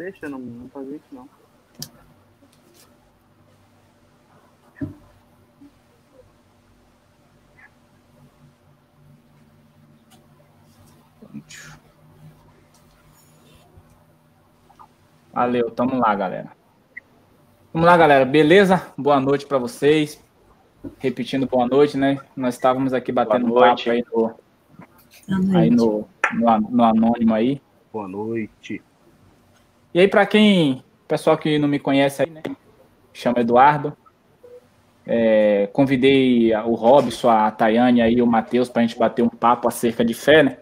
deixa não, não fazer isso, não. Valeu, tamo lá, galera. Vamos lá, galera. Beleza? Boa noite para vocês. Repetindo boa noite, né? Nós estávamos aqui batendo um papo aí no, aí no, no, no anônimo aí. Boa noite. E aí, para quem, pessoal que não me conhece aí, né? Chama Eduardo. É, convidei o Robson, a Tayane aí, o Matheus, para a gente bater um papo acerca de fé, né?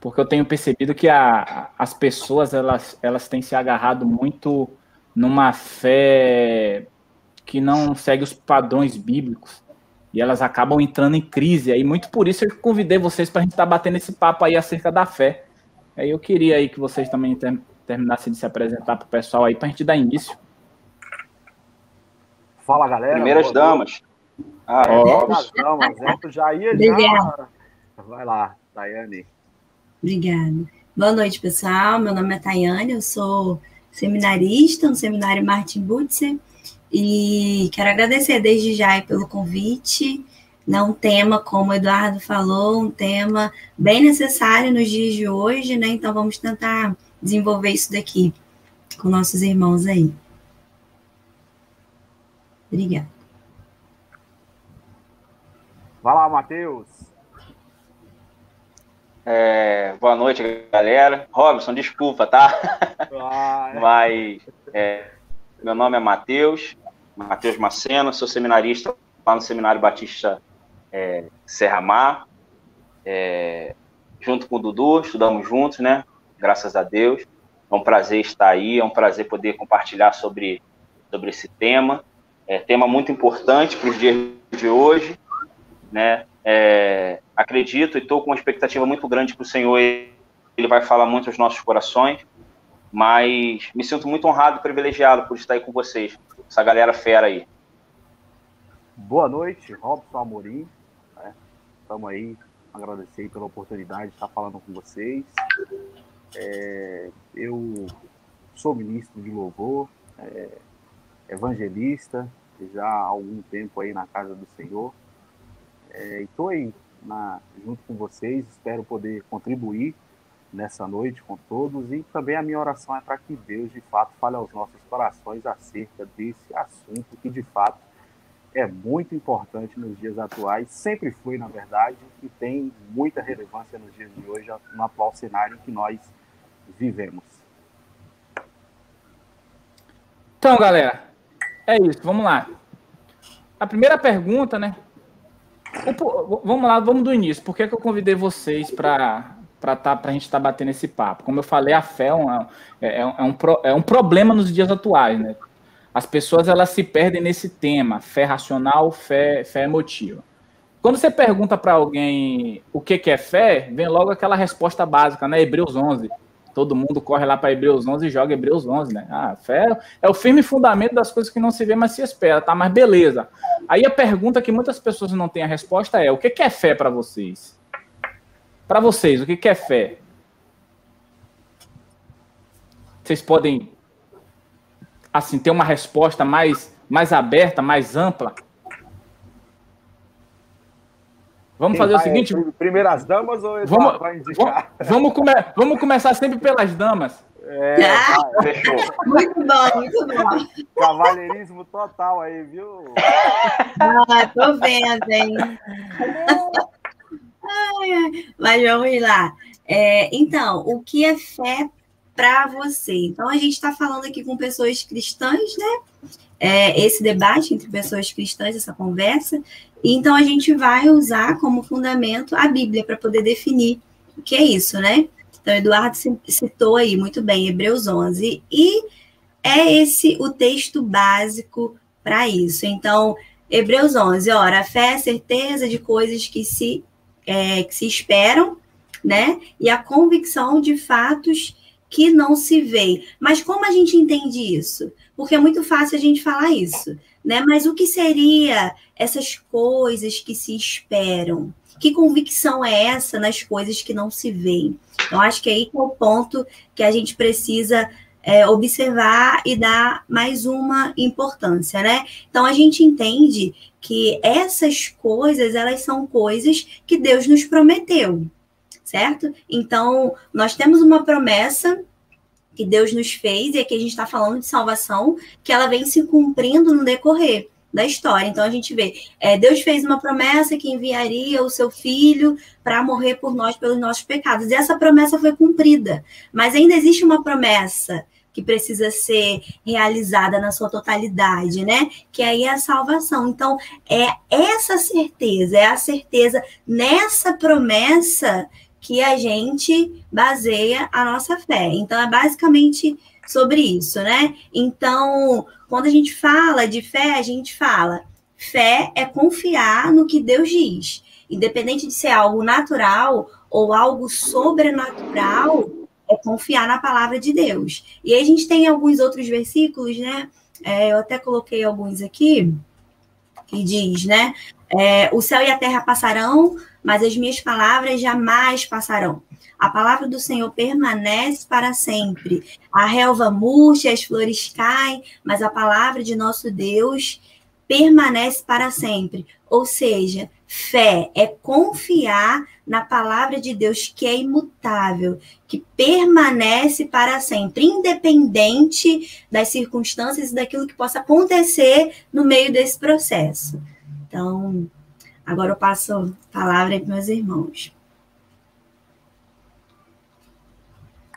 Porque eu tenho percebido que a, as pessoas elas, elas têm se agarrado muito numa fé que não segue os padrões bíblicos e elas acabam entrando em crise. Aí muito por isso eu convidei vocês para a gente estar tá batendo esse papo aí acerca da fé. Aí eu queria aí que vocês também ter, terminassem de se apresentar para o pessoal aí para a gente dar início. Fala galera. Primeiras damas. Ah, oh. damas. É, já ia já. Vai lá, Tayane. Obrigada. Boa noite, pessoal. Meu nome é Tayane, eu sou seminarista no Seminário Martin Butzer e quero agradecer desde já pelo convite. Né, um tema, como o Eduardo falou, um tema bem necessário nos dias de hoje, né? Então vamos tentar desenvolver isso daqui com nossos irmãos aí. Obrigada. Vai lá, Matheus. É, boa noite, galera. Robson, desculpa, tá? Ah, é. Mas é, meu nome é Matheus, Matheus Macena, sou seminarista lá no Seminário Batista é, Serra Mar. É, junto com o Dudu, estudamos juntos, né? Graças a Deus. É um prazer estar aí, é um prazer poder compartilhar sobre, sobre esse tema. É tema muito importante para os dias de hoje, né? É, acredito e estou com uma expectativa muito grande para o Senhor. Ele vai falar muito aos nossos corações, mas me sinto muito honrado e privilegiado por estar aí com vocês, essa galera fera aí. Boa noite, Robson Amorim. Estamos né? aí, agradecer pela oportunidade de estar falando com vocês. É, eu sou ministro de louvor, é, evangelista, já há algum tempo aí na casa do Senhor. É, estou aí na, junto com vocês, espero poder contribuir nessa noite com todos e também a minha oração é para que Deus de fato fale aos nossos corações acerca desse assunto que de fato é muito importante nos dias atuais, sempre foi na verdade e tem muita relevância nos dias de hoje no atual cenário em que nós vivemos. Então, galera, é isso, vamos lá. A primeira pergunta, né, vamos lá, vamos do início. Por que, que eu convidei vocês para para tá, a gente estar tá batendo esse papo? Como eu falei, a fé é um, é, é, é, um, é um problema nos dias atuais, né? As pessoas elas se perdem nesse tema, fé racional, fé, fé emotiva. Quando você pergunta para alguém o que, que é fé, vem logo aquela resposta básica, né? Hebreus 11. Todo mundo corre lá para Hebreus 11 e joga Hebreus 11, né? Ah, fé é o firme fundamento das coisas que não se vê, mas se espera, tá? Mas beleza. Aí a pergunta que muitas pessoas não têm a resposta é: o que é fé para vocês? Para vocês, o que é fé? Vocês podem, assim, ter uma resposta mais, mais aberta, mais ampla? Vamos fazer o seguinte. Primeiras damas ou vamos, vai indicar? Vamos, vamos, come, vamos começar sempre pelas damas. É, ah, fechou. Muito bom, muito bom. Cavalheirismo total aí, viu? Ah, tô vendo, hein? ai. Mas vamos lá. É, então, o que é fé para você? Então, a gente está falando aqui com pessoas cristãs, né? É, esse debate entre pessoas cristãs, essa conversa. Então, a gente vai usar como fundamento a Bíblia para poder definir o que é isso, né? Então, Eduardo citou aí muito bem Hebreus 11, e é esse o texto básico para isso. Então, Hebreus 11, ora, a fé é a certeza de coisas que se, é, que se esperam, né? E a convicção de fatos que não se veem. Mas como a gente entende isso? Porque é muito fácil a gente falar isso, né? Mas o que seria essas coisas que se esperam? Que convicção é essa nas coisas que não se veem? Então, acho que aí é o ponto que a gente precisa é, observar e dar mais uma importância, né? Então a gente entende que essas coisas, elas são coisas que Deus nos prometeu, certo? Então, nós temos uma promessa que Deus nos fez, e aqui a gente está falando de salvação, que ela vem se cumprindo no decorrer da história. Então a gente vê, é, Deus fez uma promessa que enviaria o seu filho para morrer por nós pelos nossos pecados. E essa promessa foi cumprida. Mas ainda existe uma promessa que precisa ser realizada na sua totalidade, né? Que aí é a salvação. Então, é essa certeza, é a certeza nessa promessa que a gente baseia a nossa fé. Então, é basicamente sobre isso, né? Então, quando a gente fala de fé, a gente fala fé é confiar no que Deus diz. Independente de ser algo natural ou algo sobrenatural, é confiar na palavra de Deus. E aí a gente tem alguns outros versículos, né? É, eu até coloquei alguns aqui, que diz, né? É, o céu e a terra passarão, mas as minhas palavras jamais passarão. A palavra do Senhor permanece para sempre. A relva murcha, as flores caem, mas a palavra de nosso Deus permanece para sempre. Ou seja, fé é confiar na palavra de Deus que é imutável, que permanece para sempre, independente das circunstâncias e daquilo que possa acontecer no meio desse processo. Então, agora eu passo a palavra para meus irmãos.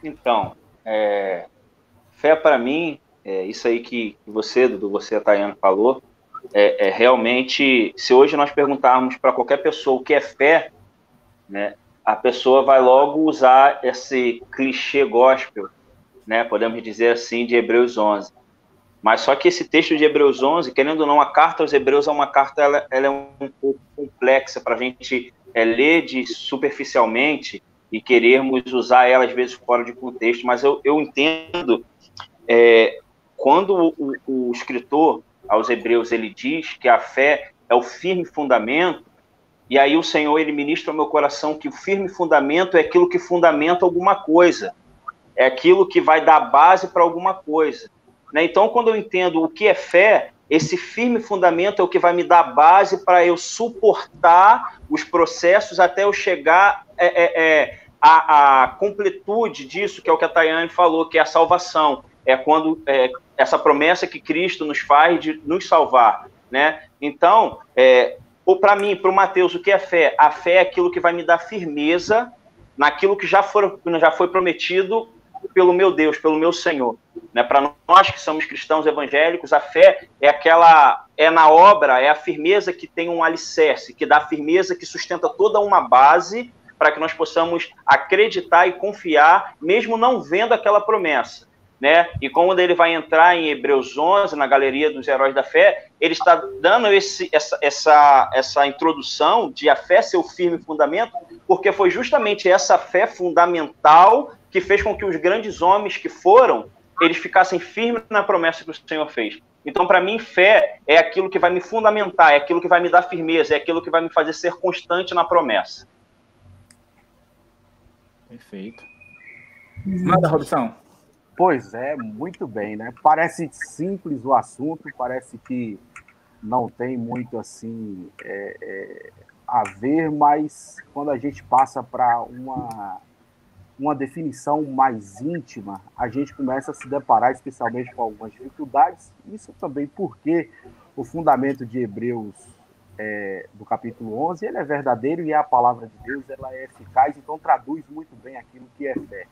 Então, é, fé para mim, é isso aí que você, Dudu, você, a Tayana, falou, é, é realmente, se hoje nós perguntarmos para qualquer pessoa o que é fé, né, a pessoa vai logo usar esse clichê gospel, né, podemos dizer assim, de Hebreus 11. Mas só que esse texto de Hebreus 11, querendo ou não, a carta aos Hebreus é uma carta, ela, ela é um pouco complexa para a gente é, ler de superficialmente, e querermos usar ela às vezes fora de contexto, mas eu, eu entendo é, quando o, o, escritor aos Hebreus ele diz que a fé é o firme fundamento, e aí o Senhor ele ministra ao meu coração que o firme fundamento é aquilo que fundamenta alguma coisa, é aquilo que vai dar base para alguma coisa. Né? Então, quando eu entendo o que é fé, esse firme fundamento é o que vai me dar base para eu suportar os processos até eu chegar é, é, é, à, à, completude disso, que é o que a Tayane falou, que é a salvação. É quando é, essa promessa que Cristo nos faz de nos salvar. Né? Então, é, ou para mim, para o Mateus, o que é fé? A fé é aquilo que vai me dar firmeza naquilo que já, for, já foi prometido pelo meu Deus, pelo meu Senhor. Né? Para nós que somos cristãos evangélicos, a fé é aquela, é na obra, é a firmeza que tem um alicerce, que dá firmeza, que sustenta toda uma base para que nós possamos acreditar e confiar, mesmo não vendo aquela promessa. Né? E quando ele vai entrar em Hebreus 11, na galeria dos heróis da fé, ele está dando esse, essa, essa, essa introdução de a fé ser o firme fundamento, porque foi justamente essa fé fundamental que fez com que os grandes homens que foram, eles ficassem firmes na promessa que o Senhor fez. Então, para mim, fé é aquilo que vai me fundamentar, é aquilo que vai me dar firmeza, é aquilo que vai me fazer ser constante na promessa. Perfeito. Manda, Robson. Pois é, muito bem, né? Parece simples o assunto, parece que não tem muito assim é, é, a ver, mas quando a gente passa para uma uma definição mais íntima, a gente começa a se deparar especialmente com algumas dificuldades. Isso também porque o fundamento de Hebreus é, do capítulo 11 ele é verdadeiro e a palavra de Deus, ela é eficaz, então traduz muito bem aquilo que é fé.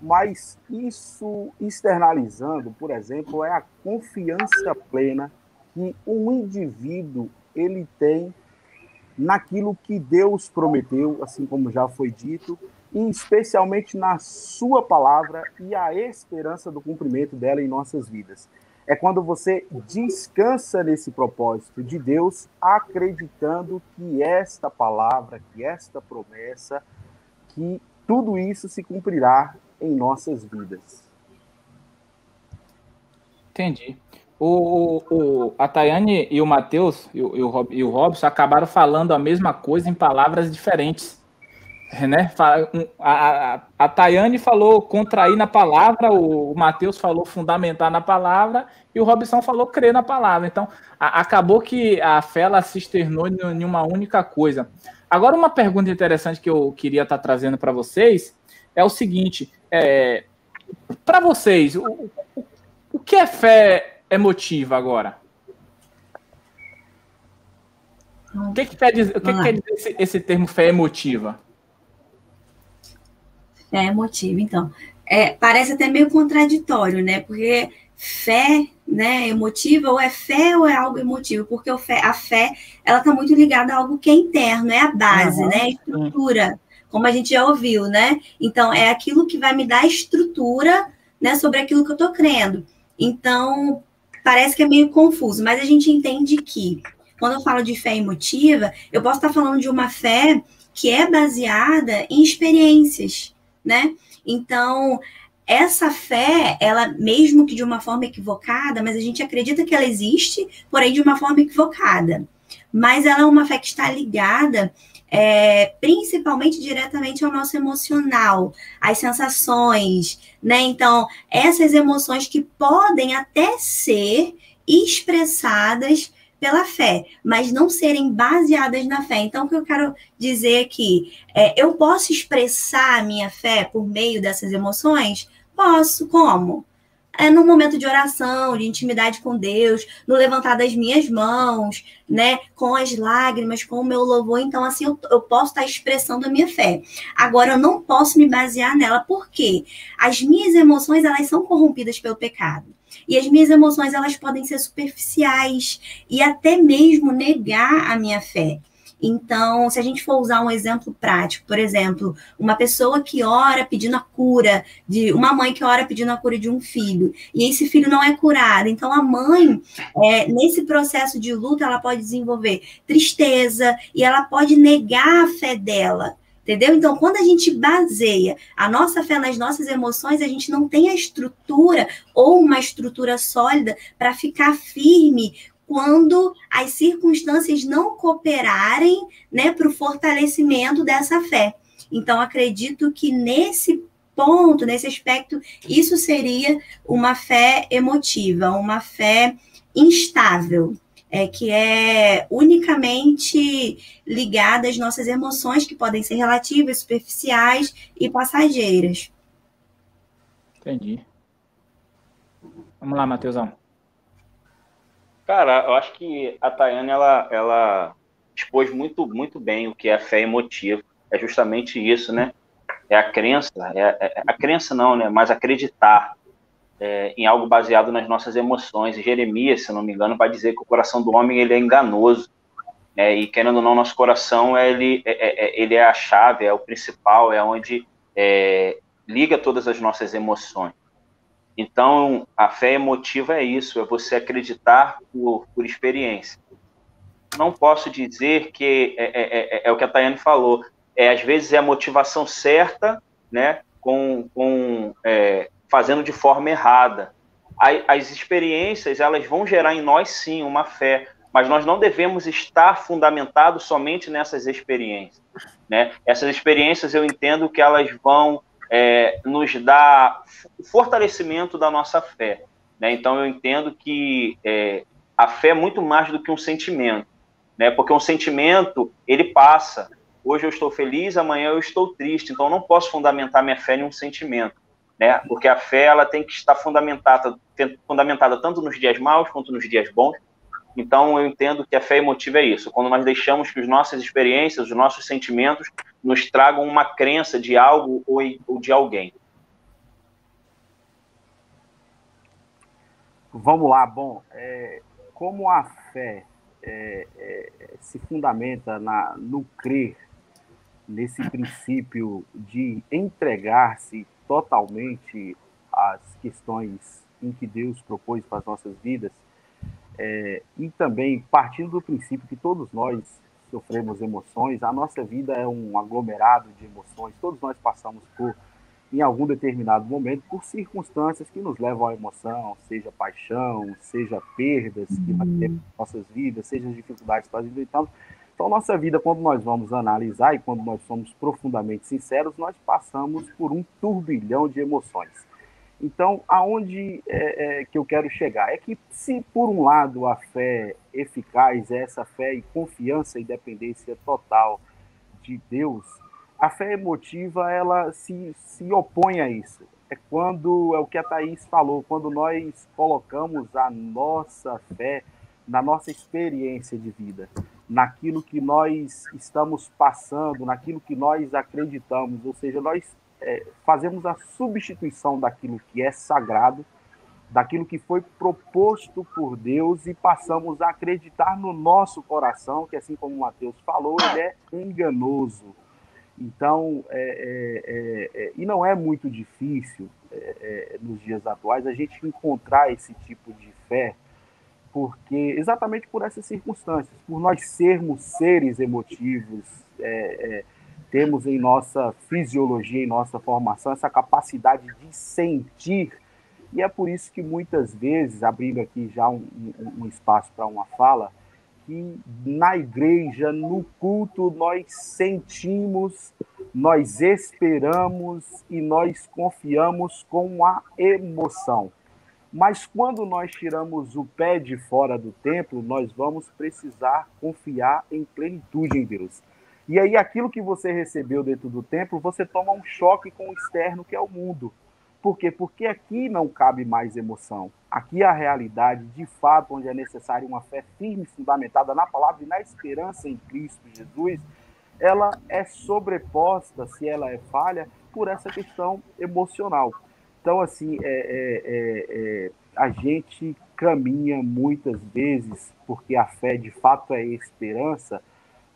Mas isso externalizando, por exemplo, é a confiança plena que um indivíduo ele tem naquilo que Deus prometeu, assim como já foi dito, e especialmente na sua palavra e a esperança do cumprimento dela em nossas vidas. É quando você descansa nesse propósito de Deus, acreditando que esta palavra, que esta promessa, que tudo isso se cumprirá em nossas vidas. Entendi. O, o, a Tayane e o Matheus e o, e o Robson acabaram falando a mesma coisa em palavras diferentes. Né? A, a, a Tayane falou contrair na palavra, o, o Matheus falou fundamentar na palavra e o Robson falou crer na palavra. Então, a, acabou que a fé ela se externou em uma única coisa. Agora, uma pergunta interessante que eu queria estar trazendo para vocês é o seguinte: é, para vocês, o, o, o que é fé emotiva agora? O que, que quer dizer, o que, que quer dizer esse, esse termo fé emotiva? Fé emotiva, então. É, parece até meio contraditório, né? Porque fé, né, emotiva, ou é fé ou é algo emotivo, porque fé, a fé, ela está muito ligada a algo que é interno, é a base, uhum. né, a estrutura, como a gente já ouviu, né? Então, é aquilo que vai me dar estrutura, né, sobre aquilo que eu estou crendo. Então, parece que é meio confuso, mas a gente entende que, quando eu falo de fé emotiva, eu posso estar falando de uma fé que é baseada em experiências, né? Então, essa fé, ela, mesmo que de uma forma equivocada, mas a gente acredita que ela existe, porém de uma forma equivocada. Mas ela é uma fé que está ligada é, principalmente diretamente ao nosso emocional, às sensações, né? Então, essas emoções que podem até ser expressadas pela fé, mas não serem baseadas na fé. Então, o que eu quero dizer aqui é: eu posso expressar a minha fé por meio dessas emoções? Posso. Como? É no momento de oração, de intimidade com Deus, no levantar das minhas mãos, né? Com as lágrimas, com o meu louvor. Então, assim, eu, eu posso estar expressando a minha fé. Agora, eu não posso me basear nela, porque as minhas emoções, elas são corrompidas pelo pecado. E as minhas emoções, elas podem ser superficiais e até mesmo negar a minha fé. Então, se a gente for usar um exemplo prático, por exemplo, uma pessoa que ora pedindo a cura de uma mãe que ora pedindo a cura de um filho, e esse filho não é curado. Então, a mãe, é, nesse processo de luta, ela pode desenvolver tristeza e ela pode negar a fé dela. Entendeu? Então, quando a gente baseia a nossa fé nas nossas emoções, a gente não tem a estrutura ou uma estrutura sólida para ficar firme quando as circunstâncias não cooperarem né, para o fortalecimento dessa fé. Então, acredito que nesse ponto, nesse aspecto, isso seria uma fé emotiva, uma fé instável, é, que é unicamente ligada às nossas emoções, que podem ser relativas, superficiais e passageiras. Entendi. Vamos lá, Matheusão. Cara, eu acho que a Tayane ela, ela expôs muito, muito bem o que é a fé emotiva. É justamente isso, né? É a crença, é, é a crença não, né? Mas acreditar é, em algo baseado nas nossas emoções. E Jeremias, se não me engano, vai dizer que o coração do homem ele é enganoso. É, e querendo ou não, nosso coração ele é, é, é ele é a chave, é o principal, é onde liga todas as nossas emoções. Então, a fé emotiva é isso, é você acreditar por, por experiência. Não posso dizer que é, é, é, é, é o que a Tayane falou, é, às vezes é a motivação certa, né, com, com é, fazendo de forma errada. As experiências, elas vão gerar em nós, sim, uma fé, mas nós não devemos estar fundamentados somente nessas experiências. Né? Essas experiências, eu entendo que elas vão é, nos o fortalecimento da nossa fé. Né? Então, eu entendo que é, a fé é muito mais do que um sentimento, né? porque um sentimento, ele passa. Hoje eu estou feliz, amanhã eu estou triste, então eu não posso fundamentar minha fé em um sentimento. Né? Porque a fé ela tem que estar fundamentada, fundamentada tanto nos dias maus quanto nos dias bons, então, eu entendo que a fé emotiva é isso, quando nós deixamos que as nossas experiências, os nossos sentimentos, nos tragam uma crença de algo ou de alguém. Vamos lá, bom, é, como a fé é, é, se fundamenta na, no crer, nesse princípio de entregar-se totalmente às questões em que Deus propôs para as nossas vidas, é, e também partindo do princípio que todos nós sofremos emoções, a nossa vida é um aglomerado de emoções, todos nós passamos por, em algum determinado momento, por circunstâncias que nos levam à emoção, seja paixão, seja perdas que nós em nossas vidas, seja dificuldades para a vida. Então, Então, nossa vida, quando nós vamos analisar e quando nós somos profundamente sinceros, nós passamos por um turbilhão de emoções. Então, aonde é, é, que eu quero chegar? É que, se por um lado a fé eficaz é essa fé e confiança e dependência total de Deus, a fé emotiva ela se, se opõe a isso. É quando, é o que a Thaís falou, quando nós colocamos a nossa fé na nossa experiência de vida naquilo que nós estamos passando, naquilo que nós acreditamos, ou seja, nós é, fazemos a substituição daquilo que é sagrado, daquilo que foi proposto por Deus e passamos a acreditar no nosso coração, que assim como o Mateus falou, ele é enganoso. Então, é, é, é, é e não é muito difícil é, nos dias atuais a gente encontrar esse tipo de fé, porque exatamente por essas circunstâncias, por nós sermos seres emotivos, é, é, temos em nossa fisiologia, em nossa formação, essa capacidade de sentir, e é por isso que muitas vezes, abrindo aqui já um, um, um espaço para uma fala, que na igreja, no culto, nós sentimos, nós esperamos e nós confiamos com a emoção. Mas quando nós tiramos o pé de fora do templo, nós vamos precisar confiar em plenitude em Deus. E aí, aquilo que você recebeu dentro do templo, você toma um choque com o externo, que é o mundo. Por quê? Porque aqui não cabe mais emoção. Aqui a realidade, de fato, onde é necessária uma fé firme, fundamentada na palavra e na esperança em Cristo Jesus, ela é sobreposta, se ela é falha, por essa questão emocional. Então, assim, é, é, é, é, a gente caminha muitas vezes, porque a fé de fato é esperança,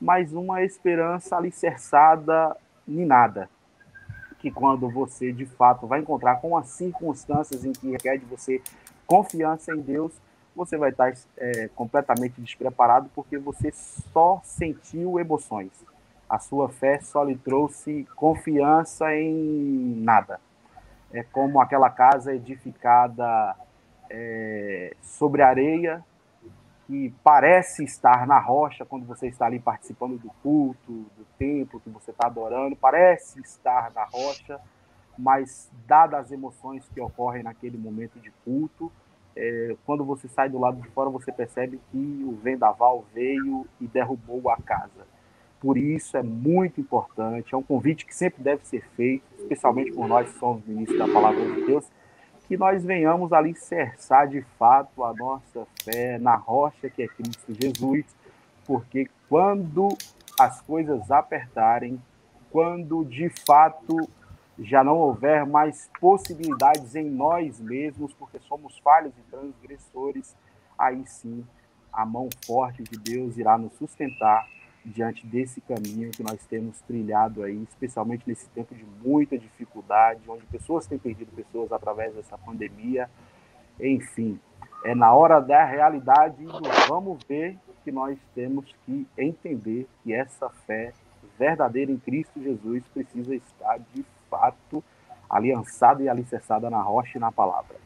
mas uma esperança alicerçada em nada. Que quando você de fato vai encontrar com as circunstâncias em que requer de você confiança em Deus, você vai estar é, completamente despreparado porque você só sentiu emoções. A sua fé só lhe trouxe confiança em nada é como aquela casa edificada é, sobre areia, que parece estar na rocha quando você está ali participando do culto, do templo que você está adorando, parece estar na rocha, mas dadas as emoções que ocorrem naquele momento de culto, é, quando você sai do lado de fora, você percebe que o vendaval veio e derrubou a casa. Por isso é muito importante, é um convite que sempre deve ser feito, especialmente por nós que somos ministros da palavra de Deus, que nós venhamos alicerçar de fato a nossa fé na rocha que é Cristo Jesus, porque quando as coisas apertarem, quando de fato já não houver mais possibilidades em nós mesmos, porque somos falhos e transgressores, aí sim a mão forte de Deus irá nos sustentar diante desse caminho que nós temos trilhado aí, especialmente nesse tempo de muita dificuldade, onde pessoas têm perdido pessoas através dessa pandemia. Enfim, é na hora da realidade do vamos ver que nós temos que entender que essa fé verdadeira em Cristo Jesus precisa estar de fato aliançada e alicerçada na rocha e na palavra.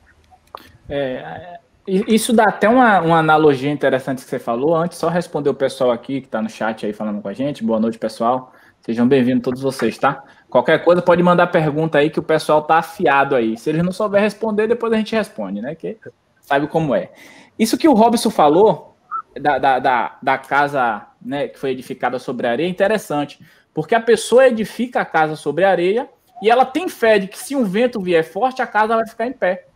É, isso dá até uma, uma analogia interessante que você falou. Antes, só responder o pessoal aqui que está no chat aí falando com a gente. Boa noite, pessoal. Sejam bem-vindos todos vocês, tá? Qualquer coisa pode mandar pergunta aí que o pessoal tá afiado aí. Se eles não souber responder, depois a gente responde, né? Que sabe como é. Isso que o Robson falou da, da, da, da casa né, que foi edificada sobre areia é interessante, porque a pessoa edifica a casa sobre areia e ela tem fé de que se um vento vier forte, a casa vai ficar em pé.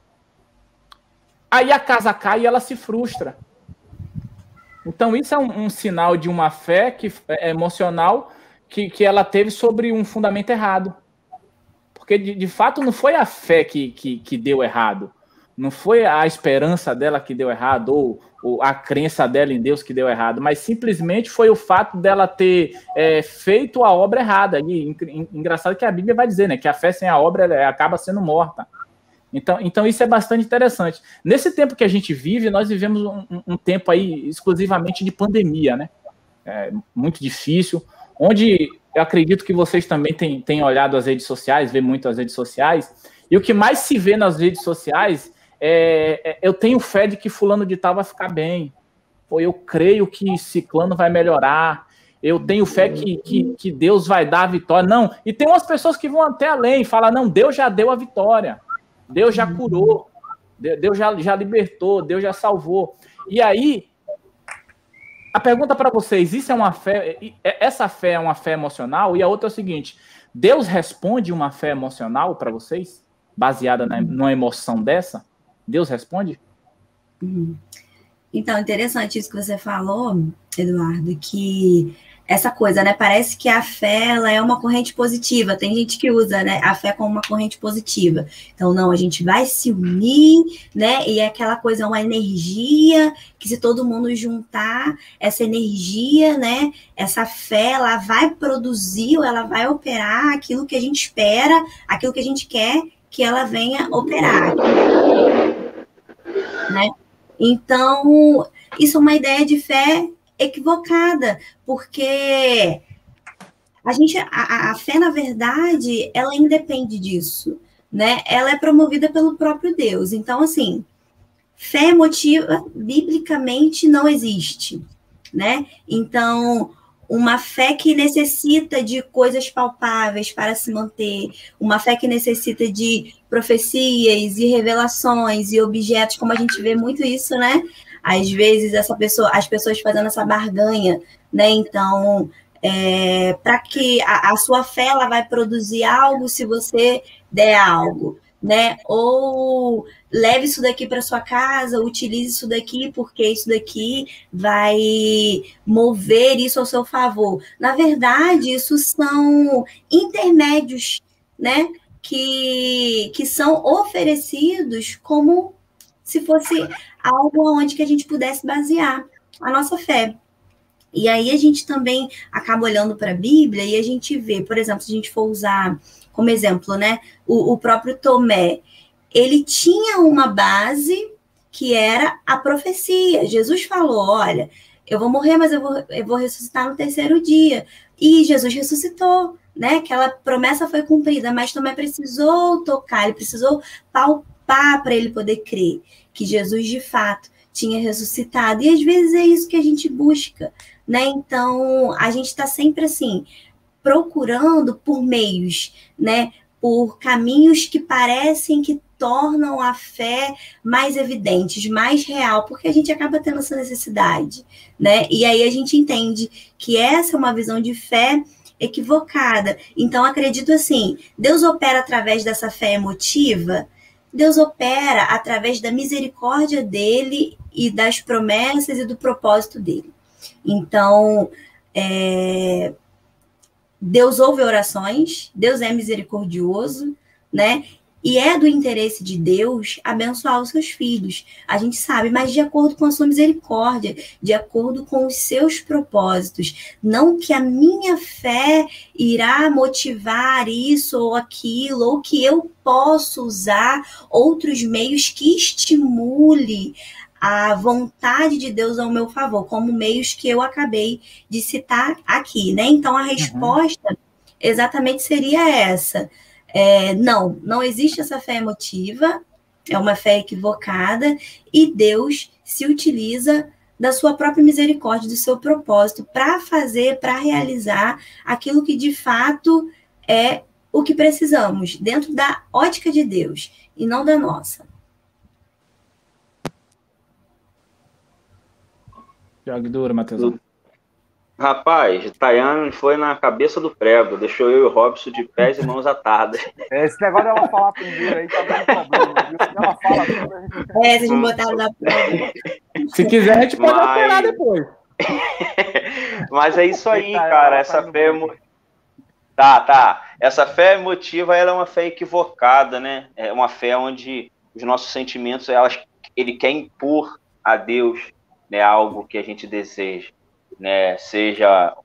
Aí a casa cai e ela se frustra. Então, isso é um, um sinal de uma fé que, é emocional que, que ela teve sobre um fundamento errado. Porque, de, de fato, não foi a fé que, que, que deu errado. Não foi a esperança dela que deu errado, ou, ou, a crença dela em Deus que deu errado, mas simplesmente foi o fato dela ter é, feito a obra errada. E engraçado que a Bíblia vai dizer, né? Que a fé sem a obra acaba sendo morta. Então, então isso é bastante interessante. Nesse tempo que a gente vive, nós vivemos um, um tempo aí exclusivamente de pandemia, né? É muito difícil, onde eu acredito que vocês também têm, têm olhado as redes sociais, vê muito as redes sociais, e o que mais se vê nas redes sociais é, é eu tenho fé de que fulano de tal vai ficar bem, ou eu creio que ciclano vai melhorar, eu tenho fé que, que, que Deus vai dar a vitória. Não, e tem umas pessoas que vão até além, falam, não, Deus já deu a vitória, Deus já curou, Deus já, já libertou, Deus já salvou. E aí, a pergunta para vocês, isso é uma fé, essa fé é uma fé emocional? E a outra é o seguinte, Deus responde uma fé emocional para vocês, baseada na, numa emoção dessa? Deus responde? Então, interessante isso que você falou, Eduardo, que essa coisa, né? Parece que a fé ela é uma corrente positiva. Tem gente que usa, né, a fé como uma corrente positiva. Então, não, a gente vai se unir, né? E é aquela coisa, uma energia que se todo mundo juntar essa energia, né? Essa fé, ela vai produzir, ela vai operar aquilo que a gente espera, aquilo que a gente quer que ela venha operar, né? Então, isso é uma ideia de fé equivocada, porque a gente, a, a fé, na verdade, ela independe disso, né? Ela é promovida pelo próprio Deus. Então, assim, fé emotiva, biblicamente, não existe, né? Então, uma fé que necessita de coisas palpáveis para se manter, uma fé que necessita de profecias e revelações e objetos, como a gente vê muito isso, né? Às vezes essa pessoa, as pessoas fazendo essa barganha, né? Então, é, para que a, a, sua fé ela vai produzir algo se você der algo, né? Ou leve isso daqui para sua casa, utilize isso daqui porque isso daqui vai mover isso ao seu favor. Na verdade, isso são intermédios, né? Que, que são oferecidos como se fosse algo onde que a gente pudesse basear a nossa fé. E aí a gente também acaba olhando para a Bíblia e a gente vê, por exemplo, se a gente for usar como exemplo, né, o, o próprio Tomé, ele tinha uma base que era a profecia. Jesus falou: olha, eu vou morrer, mas eu vou, eu vou ressuscitar no terceiro dia. E Jesus ressuscitou, né? Aquela promessa foi cumprida, mas Tomé precisou tocar, ele precisou palpar para ele poder crer que Jesus de fato tinha ressuscitado. E às vezes é isso que a gente busca, né? Então, a gente está sempre assim, procurando por meios, né? Por caminhos que parecem que tornam a fé mais evidentes, mais real, porque a gente acaba tendo essa necessidade, né? E aí a gente entende que essa é uma visão de fé equivocada. Então, acredito assim, Deus opera através dessa fé emotiva, Deus opera através da misericórdia dele e das promessas e do propósito dele. Então, é, Deus ouve orações, Deus é misericordioso, né? E é do interesse de Deus abençoar os seus filhos. A gente sabe, mas de acordo com a sua misericórdia, de acordo com os seus propósitos. Não que a minha fé irá motivar isso ou aquilo, ou que eu posso usar outros meios que estimule a vontade de Deus ao meu favor, como meios que eu acabei de citar aqui, né? Então a uhum. resposta uhum. exatamente seria essa é, não, não existe essa fé emotiva, é uma fé equivocada, e Deus se utiliza da sua própria misericórdia, do seu propósito, para fazer, para realizar aquilo que de fato é o que precisamos, dentro da ótica de Deus e não da nossa. Jogue duro, Matheus. Rapaz, Tayane foi na cabeça do prego, deixou eu e o Robson de pés e mãos atadas. É, esse negócio dela falar primeiro aí tá dando problema. Ela fala primeiro, É, vocês me botaram na prova. Se quiser, a gente pode Mas... operar depois. Mas é isso aí, cara. Essa fé. Tá, tá. Essa fé emotiva ela é uma fé equivocada, né? É uma fé onde os nossos sentimentos, elas, ele quer impor a Deus né, algo que a gente deseja né, seja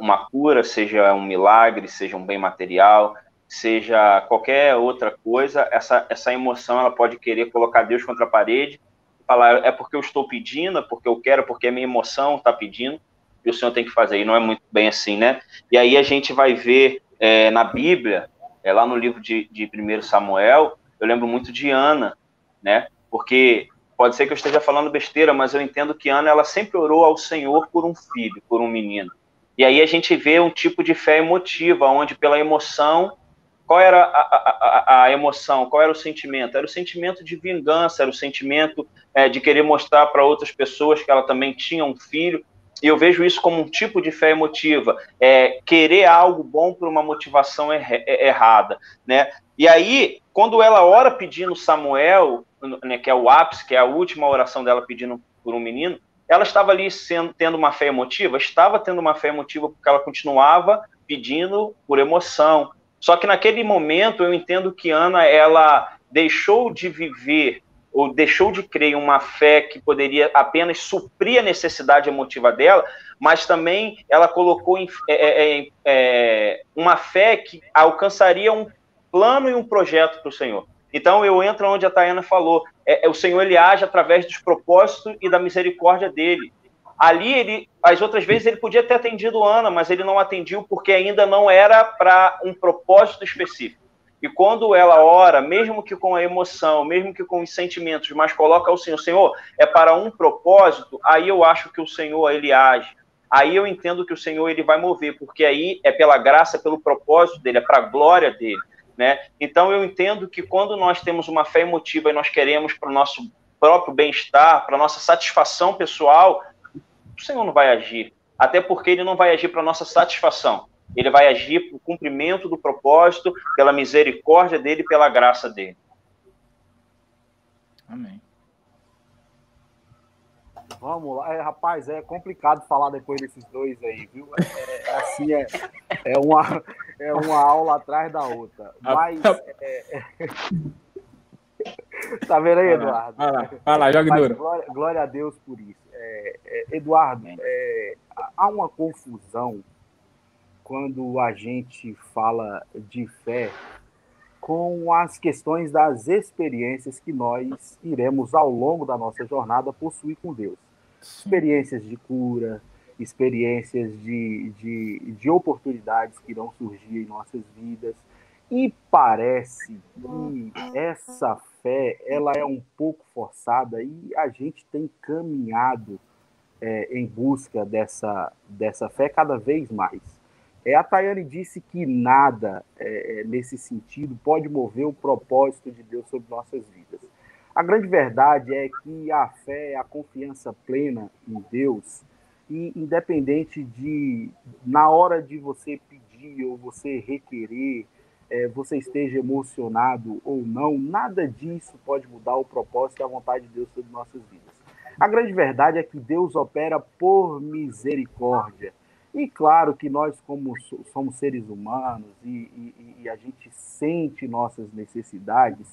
uma cura, seja um milagre, seja um bem material, seja qualquer outra coisa, essa, essa emoção ela pode querer colocar Deus contra a parede, falar é porque eu estou pedindo, é porque eu quero, porque a minha emoção está pedindo, e o Senhor tem que fazer, e não é muito bem assim, né? E aí a gente vai ver é, na Bíblia, é, lá no livro de, de 1 Samuel, eu lembro muito de Ana, né? Porque Pode ser que eu esteja falando besteira, mas eu entendo que Ana ela sempre orou ao Senhor por um filho, por um menino. E aí a gente vê um tipo de fé emotiva, onde pela emoção, qual era a, a, a emoção, qual era o sentimento? Era o sentimento de vingança, era o sentimento é, de querer mostrar para outras pessoas que ela também tinha um filho. E eu vejo isso como um tipo de fé emotiva, é querer algo bom por uma motivação er errada, né? E aí, quando ela ora pedindo Samuel, né, que é o ápice, que é a última oração dela pedindo por um menino, ela estava ali sendo, tendo uma fé emotiva? Estava tendo uma fé emotiva porque ela continuava pedindo por emoção. Só que naquele momento eu entendo que Ana ela deixou de viver ou deixou de crer em uma fé que poderia apenas suprir a necessidade emotiva dela, mas também ela colocou em, é, é, é, é uma fé que alcançaria um plano e um projeto para o Senhor. Então eu entro onde a Tayana falou, é, é, o Senhor ele age através dos propósitos e da misericórdia dele. Ali ele, as outras vezes ele podia ter atendido Ana, mas ele não atendiu porque ainda não era para um propósito específico. E quando ela ora, mesmo que com a emoção, mesmo que com os sentimentos, mas coloca ao Senhor, Senhor, é para um propósito, aí eu acho que o Senhor ele age. Aí eu entendo que o Senhor ele vai mover, porque aí é pela graça, pelo propósito dele, é para a glória dele. Né? Então eu entendo que quando nós temos uma fé emotiva e nós queremos para o nosso próprio bem-estar, para a nossa satisfação pessoal, o Senhor não vai agir. Até porque ele não vai agir para a nossa satisfação. Ele vai agir para o cumprimento do propósito, pela misericórdia dele e pela graça dele. Amém. Vamos lá, é, rapaz, é complicado falar depois desses dois aí, viu? É, é assim, é, é, uma, é uma aula atrás da outra. Mas. É, é tá vendo aí, Eduardo? Vai lá, vai lá, joga duro. Glória, glória, a Deus por isso. Eduardo, há uma confusão quando a gente fala de fé com as questões das experiências que nós iremos, ao longo da nossa jornada, possuir com Deus. Experiências de cura, experiências de, de, de oportunidades que irão surgir em nossas vidas. E parece que essa fé ela é um pouco forçada e a gente tem caminhado é, em busca dessa, dessa fé cada vez mais. É, a Tayane disse que nada é, é, nesse sentido pode mover o propósito de Deus sobre nossas vidas. A grande verdade é que a fé a confiança plena em Deus, e independente de, na hora de você pedir ou você requerer, é, você esteja emocionado ou não, nada disso pode mudar o propósito e a vontade de Deus sobre nossas vidas. A grande verdade é que Deus opera por misericórdia. E claro que nós, como somos seres humanos e, e, e, a gente sente nossas necessidades,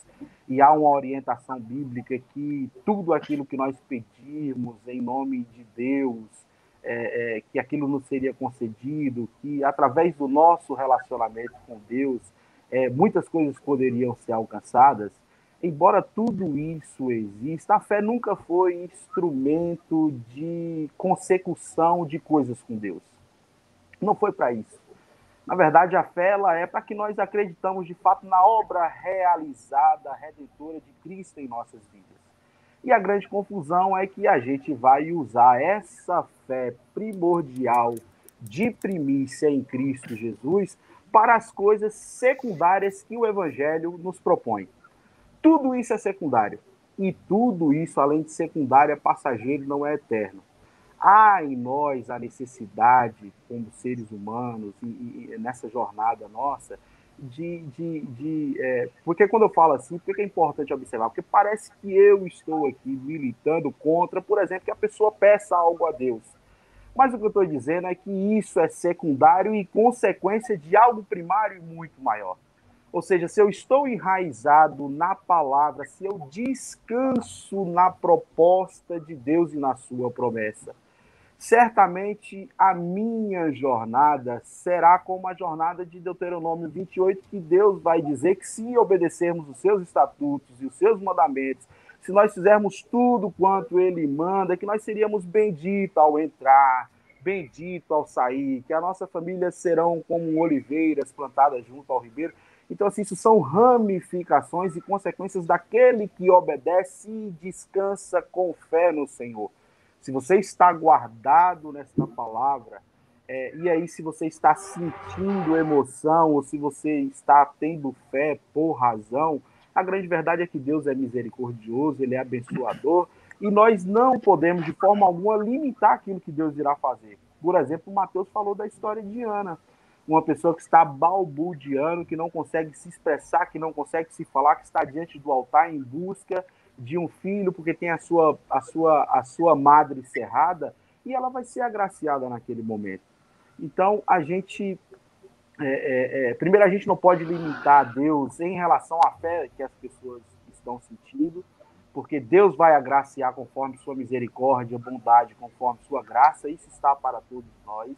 e há uma orientação bíblica que tudo aquilo que nós pedirmos em nome de Deus, é, é, que aquilo nos seria concedido, que através do nosso relacionamento com Deus, é, muitas coisas poderiam ser alcançadas. Embora tudo isso exista, a fé nunca foi instrumento de consecução de coisas com Deus não foi para isso. Na verdade, a fé ela é para que nós acreditamos de fato na obra realizada, redentora de Cristo em nossas vidas. E a grande confusão é que a gente vai usar essa fé primordial de primícia em Cristo Jesus para as coisas secundárias que o Evangelho nos propõe. Tudo isso é secundário. E tudo isso, além de secundário, é passageiro, não é eterno há em nós a necessidade, como seres humanos, e, e nessa jornada nossa, de. de, de é, porque quando eu falo assim, por que é importante observar? Porque parece que eu estou aqui militando contra, por exemplo, que a pessoa peça algo a Deus. Mas o que eu estou dizendo é que isso é secundário e consequência de algo primário e muito maior. Ou seja, se eu estou enraizado na palavra, se eu descanso na proposta de Deus e na sua promessa, certamente a minha jornada será como a jornada de Deuteronômio 28, que Deus vai dizer que se obedecermos os seus estatutos e os seus mandamentos, se nós fizermos tudo quanto ele manda, que nós seríamos benditos ao entrar, bendito ao sair, que a nossa família serão como oliveiras plantadas junto ao ribeiro. Então, assim, isso são ramificações e consequências daquele que obedece e descansa com fé no Senhor. Se você está guardado nesta palavra, É, e aí, se você está sentindo emoção ou se você está tendo fé por razão, a grande verdade é que Deus é misericordioso, Ele é abençoador e nós não podemos, de forma alguma, limitar aquilo que Deus irá fazer. Por exemplo, o Mateus falou da história de Ana, uma pessoa que está balbuciando, que não consegue se expressar, que não consegue se falar, que está diante do altar em busca de um filho, porque tem a sua, a sua, a sua madre cerrada, e ela vai ser agraciada naquele momento. Então, a gente. É, é, é, primeiro, a gente não pode limitar Deus em relação à fé que as pessoas estão sentindo, porque Deus vai agraciar conforme sua misericórdia, bondade, conforme sua graça, isso está para todos nós.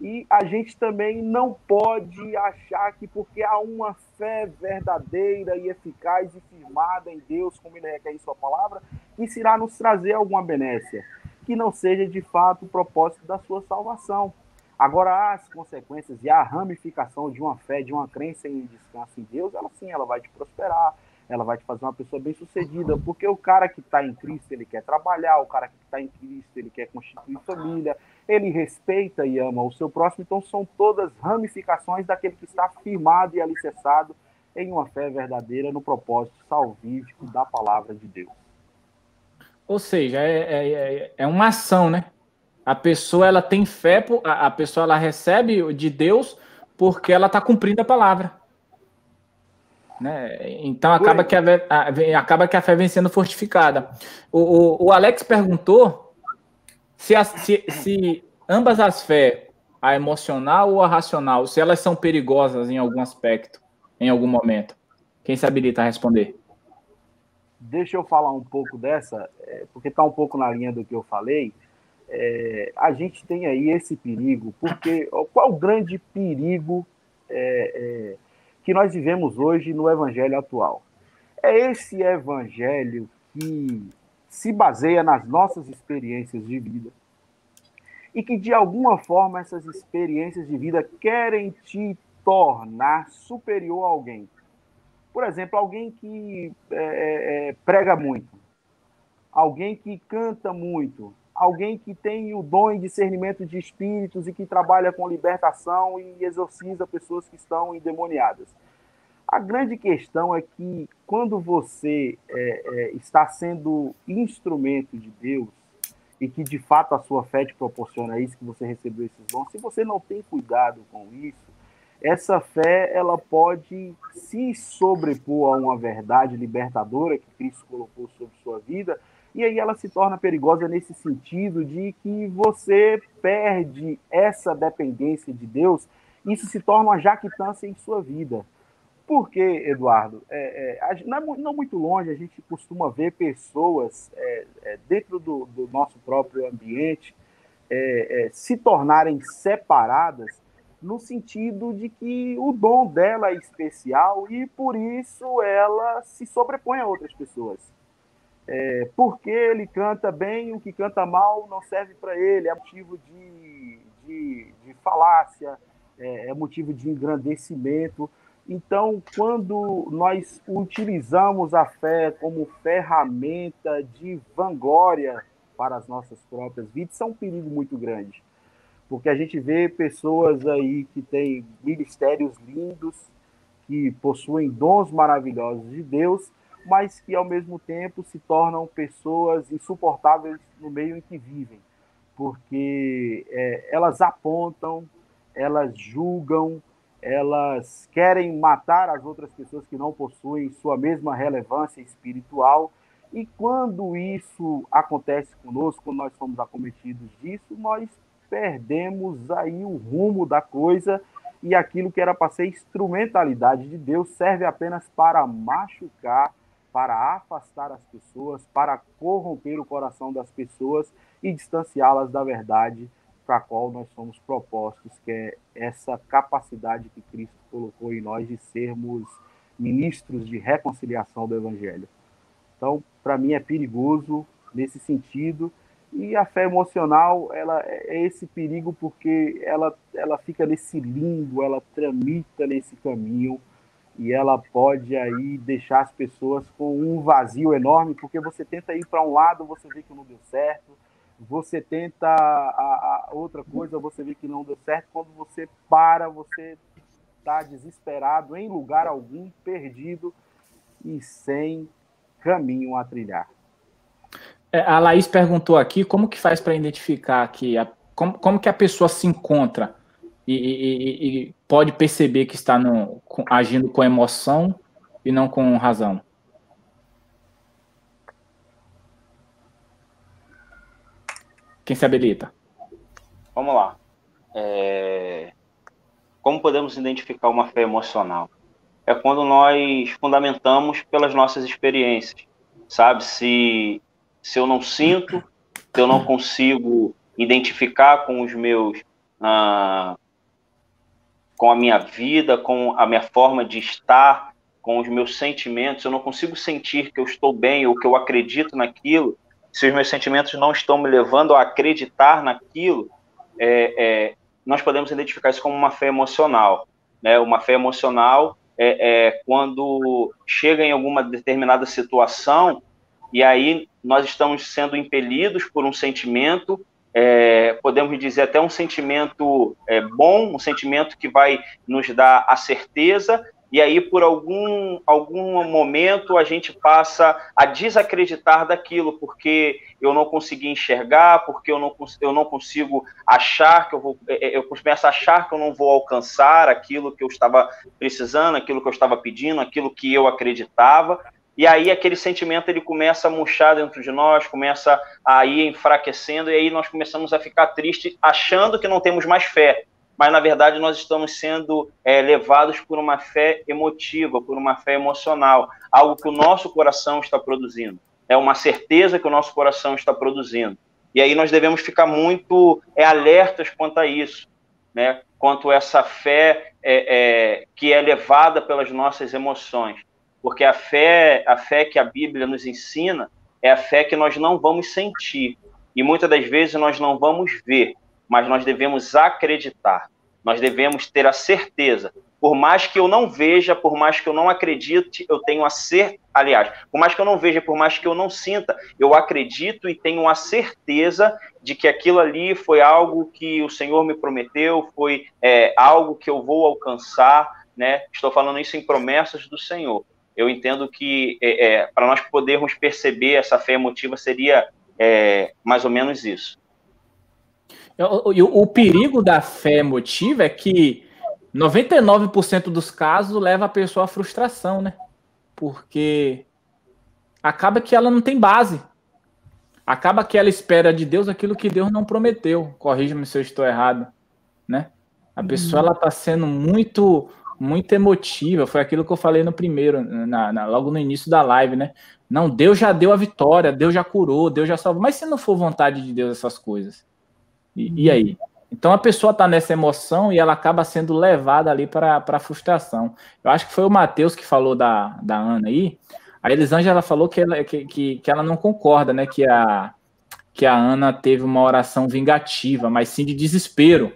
E a gente também não pode achar que porque há uma fé verdadeira e eficaz e firmada em Deus, como ele requer em sua palavra, isso irá nos trazer alguma benécia, que não seja de fato o propósito da sua salvação. Agora, as consequências e a ramificação de uma fé, de uma crença em descanso em Deus, ela sim, ela vai te prosperar, ela vai te fazer uma pessoa bem sucedida, porque o cara que está em Cristo, ele quer trabalhar, o cara que está em Cristo, ele quer constituir família, ele respeita e ama o seu próximo, então são todas ramificações daquele que está firmado e alicerçado em uma fé verdadeira no propósito salvífico da palavra de Deus. Ou seja, é, é, é, é uma ação, né? A pessoa ela tem fé, a pessoa ela recebe de Deus porque ela está cumprindo a palavra. Né? Então acaba que, a, a, acaba que a fé vem sendo fortificada. O, o, o Alex perguntou se, a, se, se ambas as fé, a emocional ou a racional, se elas são perigosas em algum aspecto, em algum momento. Quem se habilita a responder? Deixa eu falar um pouco dessa, é, porque está um pouco na linha do que eu falei é, a gente tem aí esse perigo, porque qual o grande perigo é, é, que nós vivemos hoje no evangelho atual? É esse evangelho que se baseia nas nossas experiências de vida e que de alguma forma essas experiências de vida querem te tornar superior a alguém. Por exemplo, alguém que é, é, é prega muito, alguém que canta muito, alguém que tem o dom e discernimento de espíritos e que trabalha com libertação e exorciza pessoas que estão endemoniadas. A grande questão é que quando você é, é, está sendo instrumento de Deus e que de fato a sua fé te proporciona isso, que você recebeu esses dons, se você não tem cuidado com isso, essa fé ela pode se sobrepor a uma verdade libertadora que Cristo colocou sobre sua vida e aí ela se torna perigosa nesse sentido de que você perde essa dependência de Deus, isso se torna uma jactância em sua vida. Por quê, Eduardo? É, é, não, é, não, muito longe, a gente costuma ver pessoas é, é dentro do, do, nosso próprio ambiente se tornarem separadas no sentido de que o dom dela é especial e por isso ela se sobrepõe a outras pessoas é, porque ele canta bem, o que canta mal não serve para ele, é motivo de, de, de falácia, é, é, motivo de engrandecimento. Então, quando nós utilizamos a fé como ferramenta de vanglória para as nossas próprias vidas, isso é um perigo muito grande. Porque a gente vê pessoas aí que têm ministérios lindos, que possuem dons maravilhosos de Deus, mas que ao mesmo tempo se tornam pessoas insuportáveis no meio em que vivem, porque é, elas apontam, elas julgam, elas querem matar as outras pessoas que não possuem sua mesma relevância espiritual. E quando isso acontece conosco, quando nós somos acometidos disso, nós perdemos aí o rumo da coisa e aquilo que era para ser instrumentalidade de Deus serve apenas para machucar para afastar as pessoas, para corromper o coração das pessoas e distanciá-las da verdade para a qual nós somos propostos, que é essa capacidade que Cristo colocou em nós de sermos ministros de reconciliação do Evangelho. Então, para mim é perigoso nesse sentido. E a fé emocional, ela é esse perigo porque ela, ela fica nesse limbo, ela tramita nesse caminho e ela pode aí deixar as pessoas com um vazio enorme, porque você tenta ir para um lado, você vê que não deu certo, você tenta a, a outra coisa, você vê que não deu certo. Quando você para, você está desesperado, em lugar algum, perdido e sem caminho a trilhar. É, a Laís perguntou aqui como que faz para identificar que a, como, como que a pessoa se encontra e, e, e pode perceber que está no, agindo com emoção e não com razão. Quem se habilita? Vamos lá. É... Como podemos identificar uma fé emocional? É quando nós fundamentamos pelas nossas experiências, sabe? Se, se eu não sinto, se eu não consigo identificar com os meus, ah, com a minha vida, com a minha forma de estar, com os meus sentimentos, eu não consigo sentir que eu estou bem ou que eu acredito naquilo, se os meus sentimentos não estão me levando a acreditar naquilo, é, é, nós podemos identificar isso como uma fé emocional. Né? Uma fé emocional é, é, quando chega em alguma determinada situação e aí nós estamos sendo impelidos por um sentimento, é, podemos dizer até um sentimento é, bom, um sentimento que vai nos dar a certeza e aí por algum, algum momento a gente passa a desacreditar daquilo, porque eu não consegui enxergar, porque eu não, eu não consigo achar que eu vou, é, é, eu começo a achar que eu não vou alcançar aquilo que eu estava precisando, aquilo que eu estava pedindo, aquilo que eu acreditava, e aí aquele sentimento ele começa a murchar dentro de nós, começa a ir enfraquecendo, e aí nós começamos a ficar tristes, achando que não temos mais fé, mas na verdade nós estamos sendo é, levados por uma fé emotiva, por uma fé emocional, algo que o nosso coração está produzindo, é uma certeza que o nosso coração está produzindo. E aí nós devemos ficar muito é, alertas quanto a isso, né? quanto a essa fé é, é, que é levada pelas nossas emoções, porque a fé, a fé que a Bíblia nos ensina é a fé que nós não vamos sentir e muitas das vezes nós não vamos ver, mas nós devemos acreditar, nós devemos ter a certeza. Por mais que eu não veja, por mais que eu não acredite, eu tenho a ser, aliás, por mais que eu não veja, por mais que eu não sinta, eu acredito e tenho a certeza de que aquilo ali foi algo que o Senhor me prometeu, foi é, algo que eu vou alcançar, né? Estou falando isso em promessas do Senhor. Eu entendo que é, é, para nós podermos perceber essa fé emotiva seria é, mais ou menos isso. O, o, perigo da fé emotiva é que 99% dos casos leva a pessoa à frustração, né? Porque acaba que ela não tem base. Acaba que ela espera de Deus aquilo que Deus não prometeu. Corrija-me se eu estou errado, né? A pessoa ela está sendo muito muito emotiva. Foi aquilo que eu falei no primeiro, na, na, logo no início da live, né? Não, Deus já deu a vitória, Deus já curou, Deus já salvou. Mas se não for vontade de Deus essas coisas, e, e aí? Então a pessoa está nessa emoção e ela acaba sendo levada ali para a frustração. Eu acho que foi o Matheus que falou da, da Ana aí. A Elisângela falou que ela, que, que, que ela não concorda, né? Que a, que a Ana teve uma oração vingativa, mas sim de desespero.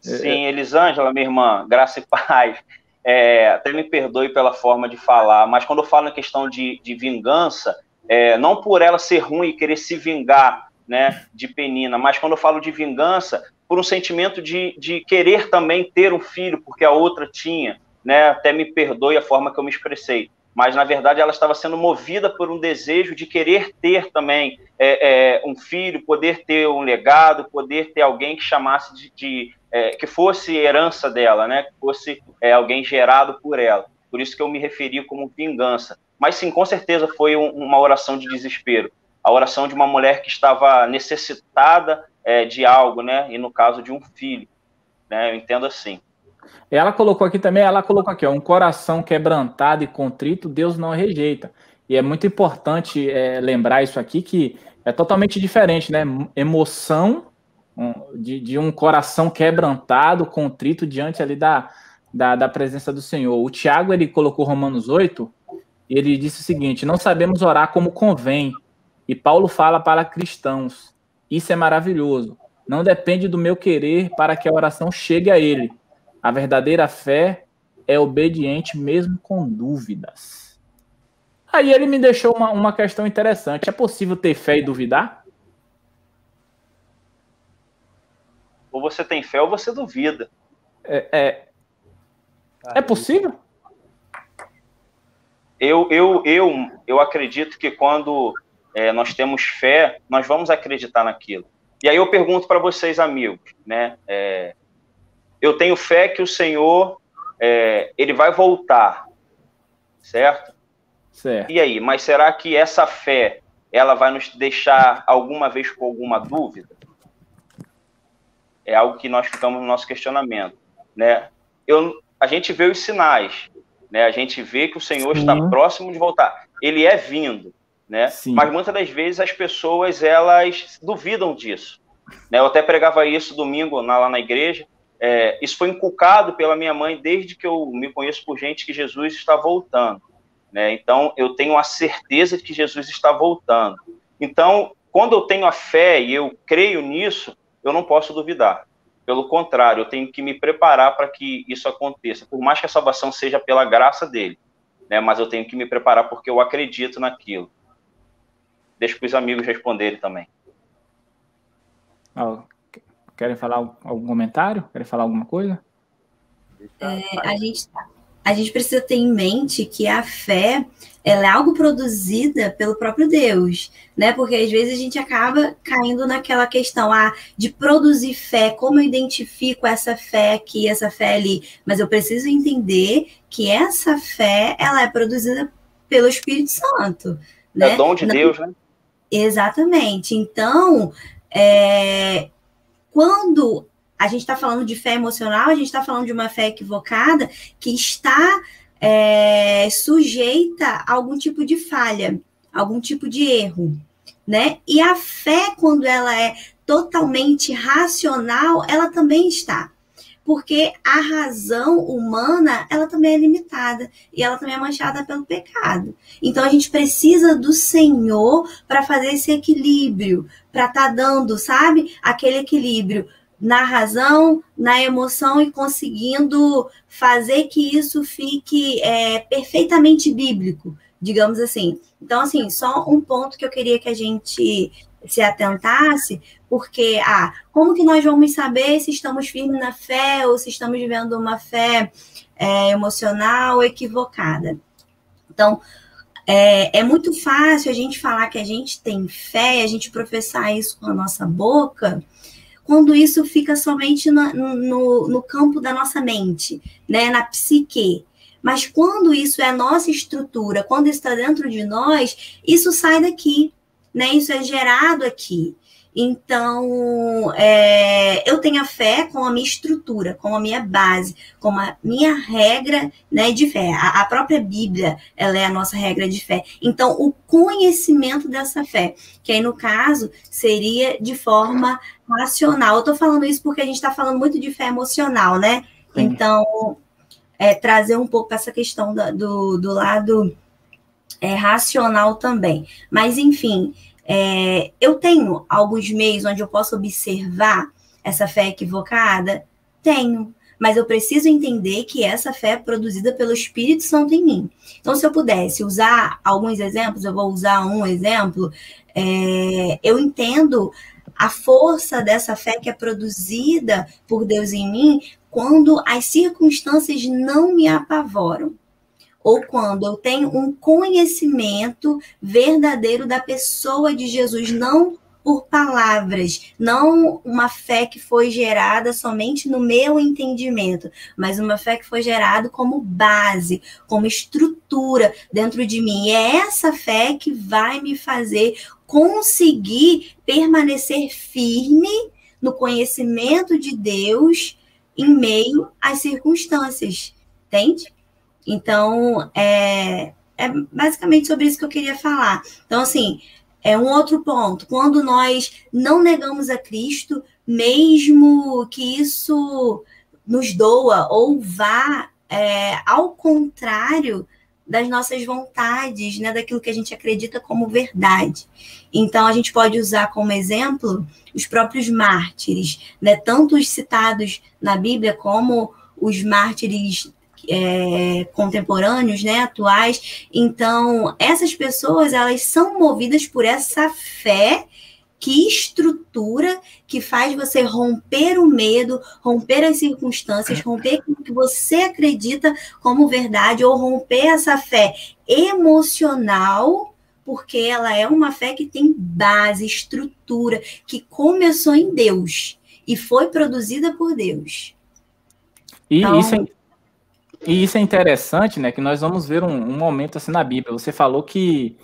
Sim, Elisângela, minha irmã, graça e paz. É, até me perdoe pela forma de falar, mas quando eu falo na questão de, de vingança, é, não por ela ser ruim e querer se vingar né, de Penina, mas quando eu falo de vingança, por um sentimento de, de querer também ter um filho, porque a outra tinha, né, até me perdoe a forma que eu me expressei, mas na verdade ela estava sendo movida por um desejo de querer ter também é, é, um filho, poder ter um legado, poder ter alguém que chamasse de, de é, que fosse herança dela, né, que fosse é, alguém gerado por ela. Por isso que eu me referi como vingança. Mas sim, com certeza foi um, uma oração de desespero a oração de uma mulher que estava necessitada é, de algo, né? E no caso de um filho, né? Eu entendo assim. Ela colocou aqui também, ela colocou aqui, ó, um coração quebrantado e contrito, Deus não rejeita. E é muito importante é, lembrar isso aqui, que é totalmente diferente, né? Emoção de, de, um coração quebrantado, contrito diante ali da, da, da presença do Senhor. O Tiago, ele colocou Romanos 8, e ele disse o seguinte, não sabemos orar como convém, e Paulo fala para cristãos. Isso é maravilhoso. Não depende do meu querer para que a oração chegue a ele. A verdadeira fé é obediente mesmo com dúvidas. Aí ele me deixou uma, uma questão interessante. É possível ter fé e duvidar? Ou você tem fé ou você duvida. É, é, é possível? Eu, eu, eu, eu acredito que quando é, nós temos fé, nós vamos acreditar naquilo. E aí eu pergunto para vocês, amigos, né? É, eu tenho fé que o Senhor é, ele vai voltar, certo? Certo. E aí, mas será que essa fé ela vai nos deixar alguma vez com alguma dúvida? É algo que nós ficamos no nosso questionamento, né? Eu, a gente vê os sinais, né? A gente vê que o Senhor Sim. está próximo de voltar. Ele é vindo, né? Sim. Mas muitas das vezes as pessoas elas duvidam disso. Né? Eu até pregava isso domingo na, lá na igreja. É, isso foi inculcado pela minha mãe desde que eu me conheço por gente que Jesus está voltando. Né? Então, eu tenho a certeza de que Jesus está voltando. Então, quando eu tenho a fé e eu creio nisso, eu não posso duvidar. Pelo contrário, eu tenho que me preparar para que isso aconteça. Por mais que a salvação seja pela graça dele, né? mas eu tenho que me preparar porque eu acredito naquilo. Deixa para os amigos responderem também. Querem falar algum comentário? Querem falar alguma coisa? É, a, gente, a gente precisa ter em mente que a fé ela é algo produzida pelo próprio Deus, né? Porque às vezes a gente acaba caindo naquela questão ah, de produzir fé, como eu identifico essa fé aqui, essa fé ali, mas eu preciso entender que essa fé ela é produzida pelo Espírito Santo. Né? É dom de Não... Deus, né? Exatamente. Então, é, quando a gente está falando de fé emocional, a gente está falando de uma fé equivocada que está é, sujeita a algum tipo de falha, algum tipo de erro, né? E a fé, quando ela é totalmente racional, ela também está porque a razão humana ela também é limitada e ela também é manchada pelo pecado. Então a gente precisa do Senhor para fazer esse equilíbrio, para estar tá dando, sabe, aquele equilíbrio na razão, na emoção e conseguindo fazer que isso fique é, perfeitamente bíblico, digamos assim. Então, assim, só um ponto que eu queria que a gente se atentasse, porque, ah, como que nós vamos saber se estamos firmes na fé ou se estamos vivendo uma fé é, emocional equivocada? Então, é, é, muito fácil a gente falar que a gente tem fé, a gente professar isso com a nossa boca, quando isso fica somente no, no, no campo da nossa mente, né, na psique. Mas quando isso é a nossa estrutura, quando está dentro de nós, isso sai daqui né? Isso é gerado aqui. Então, é, eu tenho a fé com a minha estrutura, com a minha base, com a minha regra né, de fé. A, a, própria Bíblia, ela é a nossa regra de fé. Então, o conhecimento dessa fé, que aí, no caso, seria de forma racional. Eu estou falando isso porque a gente está falando muito de fé emocional, né? Sim. Então, é, trazer um pouco essa questão do, do lado é, racional também. Mas, enfim, é, eu tenho alguns meios onde eu posso observar essa fé equivocada? Tenho. Mas eu preciso entender que essa fé é produzida pelo Espírito Santo em mim. Então, se eu pudesse usar alguns exemplos, eu vou usar um exemplo. É, eu entendo a força dessa fé que é produzida por Deus em mim quando as circunstâncias não me apavoram ou quando eu tenho um conhecimento verdadeiro da pessoa de Jesus, não por palavras, não uma fé que foi gerada somente no meu entendimento, mas uma fé que foi gerada como base, como estrutura dentro de mim. E é essa fé que vai me fazer conseguir permanecer firme no conhecimento de Deus em meio às circunstâncias, entende? Então, é, é basicamente sobre isso que eu queria falar. Então, assim, é um outro ponto. Quando nós não negamos a Cristo, mesmo que isso nos doa ou vá é, ao contrário das nossas vontades, né, daquilo que a gente acredita como verdade. Então, a gente pode usar como exemplo os próprios mártires, né, tanto os citados na Bíblia como os mártires é, contemporâneos, né, atuais. Então, essas pessoas elas são movidas por essa fé Que estrutura que faz você romper o medo, romper as circunstâncias, romper o que você acredita como verdade, ou romper essa fé emocional, porque ela é uma fé que tem base, estrutura, que começou em Deus e foi produzida por Deus. E então, isso, é, e isso é interessante, né? Que nós vamos ver um, um momento assim na Bíblia. Você falou que,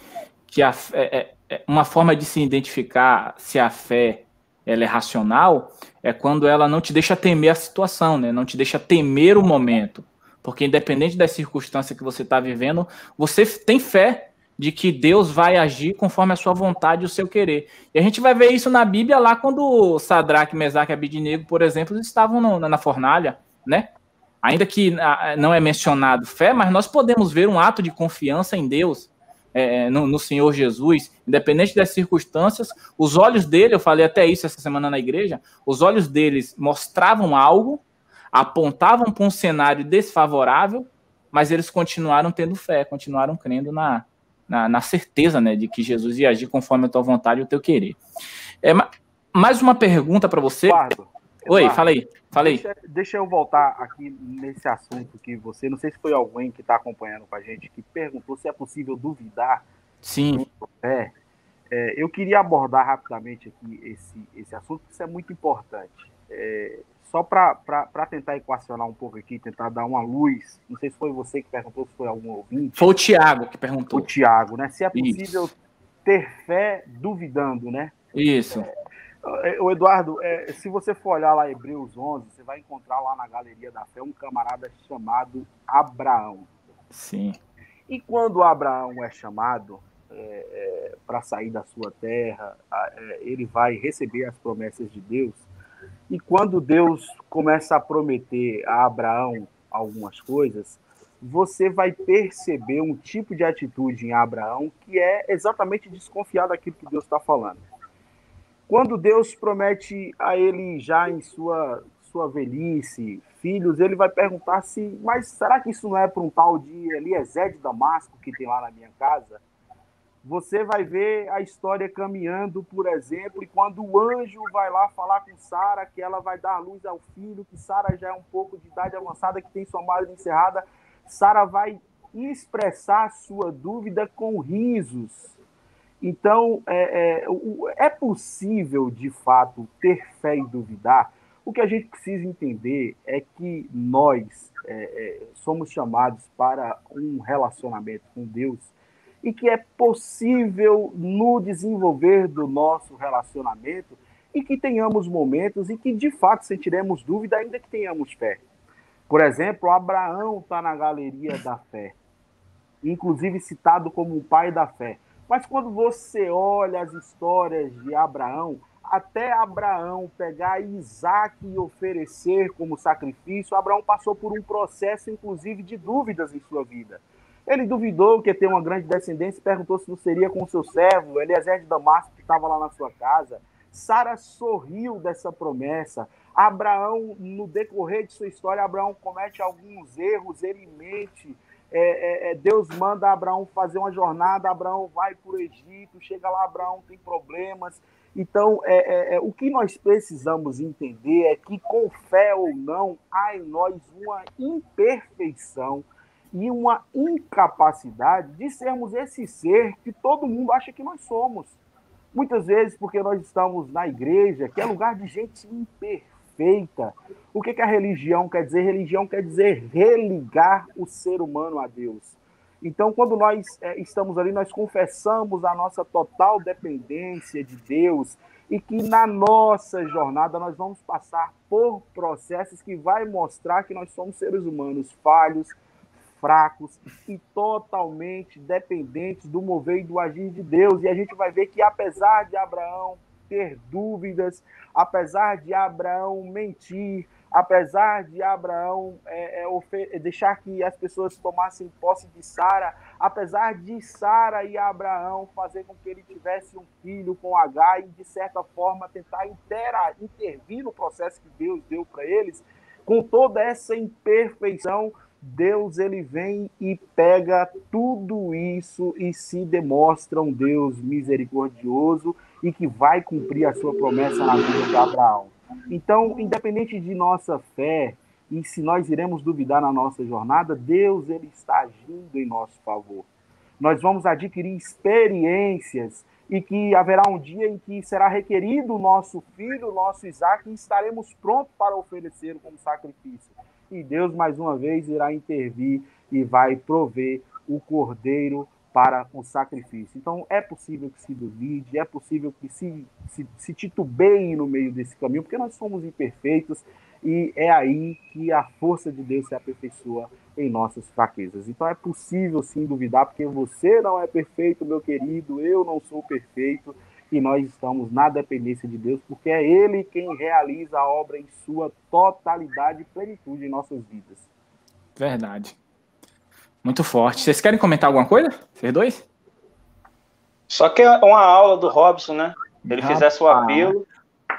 que a, é, é é, uma forma de se identificar se a fé ela é racional é quando ela não te deixa temer a situação, né? Não te deixa temer o momento, porque independente da circunstância que você está vivendo, você tem fé de que Deus vai agir conforme a sua vontade e o seu querer. E a gente vai ver isso na Bíblia lá quando Sadraque, Mesaque e Abidnego, por exemplo, estavam no, na fornalha, né? Ainda que ah, não é mencionado fé, mas nós podemos ver um ato de confiança em Deus é, no, no, Senhor Jesus, independente das circunstâncias, os olhos dele, eu falei até isso essa semana na igreja, os olhos deles mostravam algo, apontavam para um cenário desfavorável, mas eles continuaram tendo fé, continuaram crendo na, na, na, certeza né, de que Jesus ia agir conforme a tua vontade e o teu querer. É, mais uma pergunta para você. Eduardo, Oi, Eduardo, fala aí. Falei. Deixa, deixa, eu voltar aqui nesse assunto que você, não sei se foi alguém que está acompanhando com a gente, que perguntou se é possível duvidar. Sim. É, é, eu queria abordar rapidamente aqui esse, esse assunto, isso é muito importante. É, só para tentar equacionar um pouco aqui, tentar dar uma luz, não sei se foi você que perguntou, se foi algum ouvinte. Foi o Tiago que perguntou. O Tiago, né? Se é possível Isso. ter fé duvidando, né? Isso. É, o Eduardo, é, se você for olhar lá Hebreus 11, você vai encontrar lá na Galeria da Fé um camarada chamado Abraão. Sim. E quando Abraão é chamado é, é, para sair da sua terra, é, ele vai receber as promessas de Deus. E quando Deus começa a prometer a Abraão algumas coisas, você vai perceber um tipo de atitude em Abraão que é exatamente desconfiar daquilo que Deus está falando. Quando Deus promete a ele já em sua sua velhice, filhos, ele vai perguntar se, mas será que isso não é para um tal de Eliezer de Damasco que tem lá na minha casa? Você vai ver a história caminhando, por exemplo, e quando o anjo vai lá falar com Sara que ela vai dar luz ao filho, que Sara já é um pouco de idade avançada, que tem sua madre encerrada, Sara vai expressar sua dúvida com risos. Então, é, é, é, possível, de fato, ter fé e duvidar. O que a gente precisa entender é que nós é, é, somos chamados para um relacionamento com Deus e que é possível no desenvolver do nosso relacionamento e que tenhamos momentos em que, de fato, sentiremos dúvida, ainda que tenhamos fé. Por exemplo, Abraão está na galeria da fé, inclusive citado como o pai da fé. Mas quando você olha as histórias de Abraão, até Abraão pegar Isaac e oferecer como sacrifício, Abraão passou por um processo, inclusive, de dúvidas em sua vida. Ele duvidou que ia ter uma grande descendência e perguntou se não seria com seu servo, Eliezer de Damasco, que estava lá na sua casa. Sara sorriu dessa promessa. Abraão, no decorrer de sua história, Abraão comete alguns erros, ele mente, é, é, é, Deus manda Abraão fazer uma jornada, Abraão vai para o Egito, chega lá, Abraão tem problemas. Então, é, é, é, o que nós precisamos entender é que, com fé ou não, há em nós uma imperfeição e uma incapacidade de sermos esse ser que todo mundo acha que nós somos. Muitas vezes, porque nós estamos na igreja, que é lugar de gente imperfeita perfeita. O que, que a religião quer dizer? Religião quer dizer religar o ser humano a Deus. Então, quando nós é, estamos ali, nós confessamos a nossa total dependência de Deus e que na nossa jornada nós vamos passar por processos que vai mostrar que nós somos seres humanos falhos, fracos e totalmente dependentes do mover e do agir de Deus. E a gente vai ver que apesar de Abraão ter dúvidas, apesar de Abraão mentir, apesar de Abraão é, é, deixar que as pessoas tomassem posse de Sara, apesar de Sara e Abraão fazer com que ele tivesse um filho com H e, de certa forma, tentar intera, intervir no processo que Deus deu para eles, com toda essa imperfeição, Deus ele vem e pega tudo isso e se demonstra um Deus misericordioso e que vai cumprir a sua promessa na vida de Abraão. Então, independente de nossa fé e se nós iremos duvidar na nossa jornada, Deus ele está agindo em nosso favor. Nós vamos adquirir experiências e que haverá um dia em que será requerido o nosso filho, o nosso Isaac, e estaremos prontos para oferecer como sacrifício. E Deus, mais uma vez, irá intervir e vai prover o cordeiro para o sacrifício. Então, é possível que se duvide, é possível que se, se, se titubeie no meio desse caminho, porque nós somos imperfeitos e é aí que a força de Deus se aperfeiçoa em nossas fraquezas. Então, é possível sim duvidar, porque você não é perfeito, meu querido, eu não sou perfeito e nós estamos na dependência de Deus, porque é Ele quem realiza a obra em sua totalidade e plenitude em nossas vidas. Verdade. Muito forte. Vocês querem comentar alguma coisa? Vocês dois? Só que é uma aula do Robson, né? Se ele fizesse o apelo,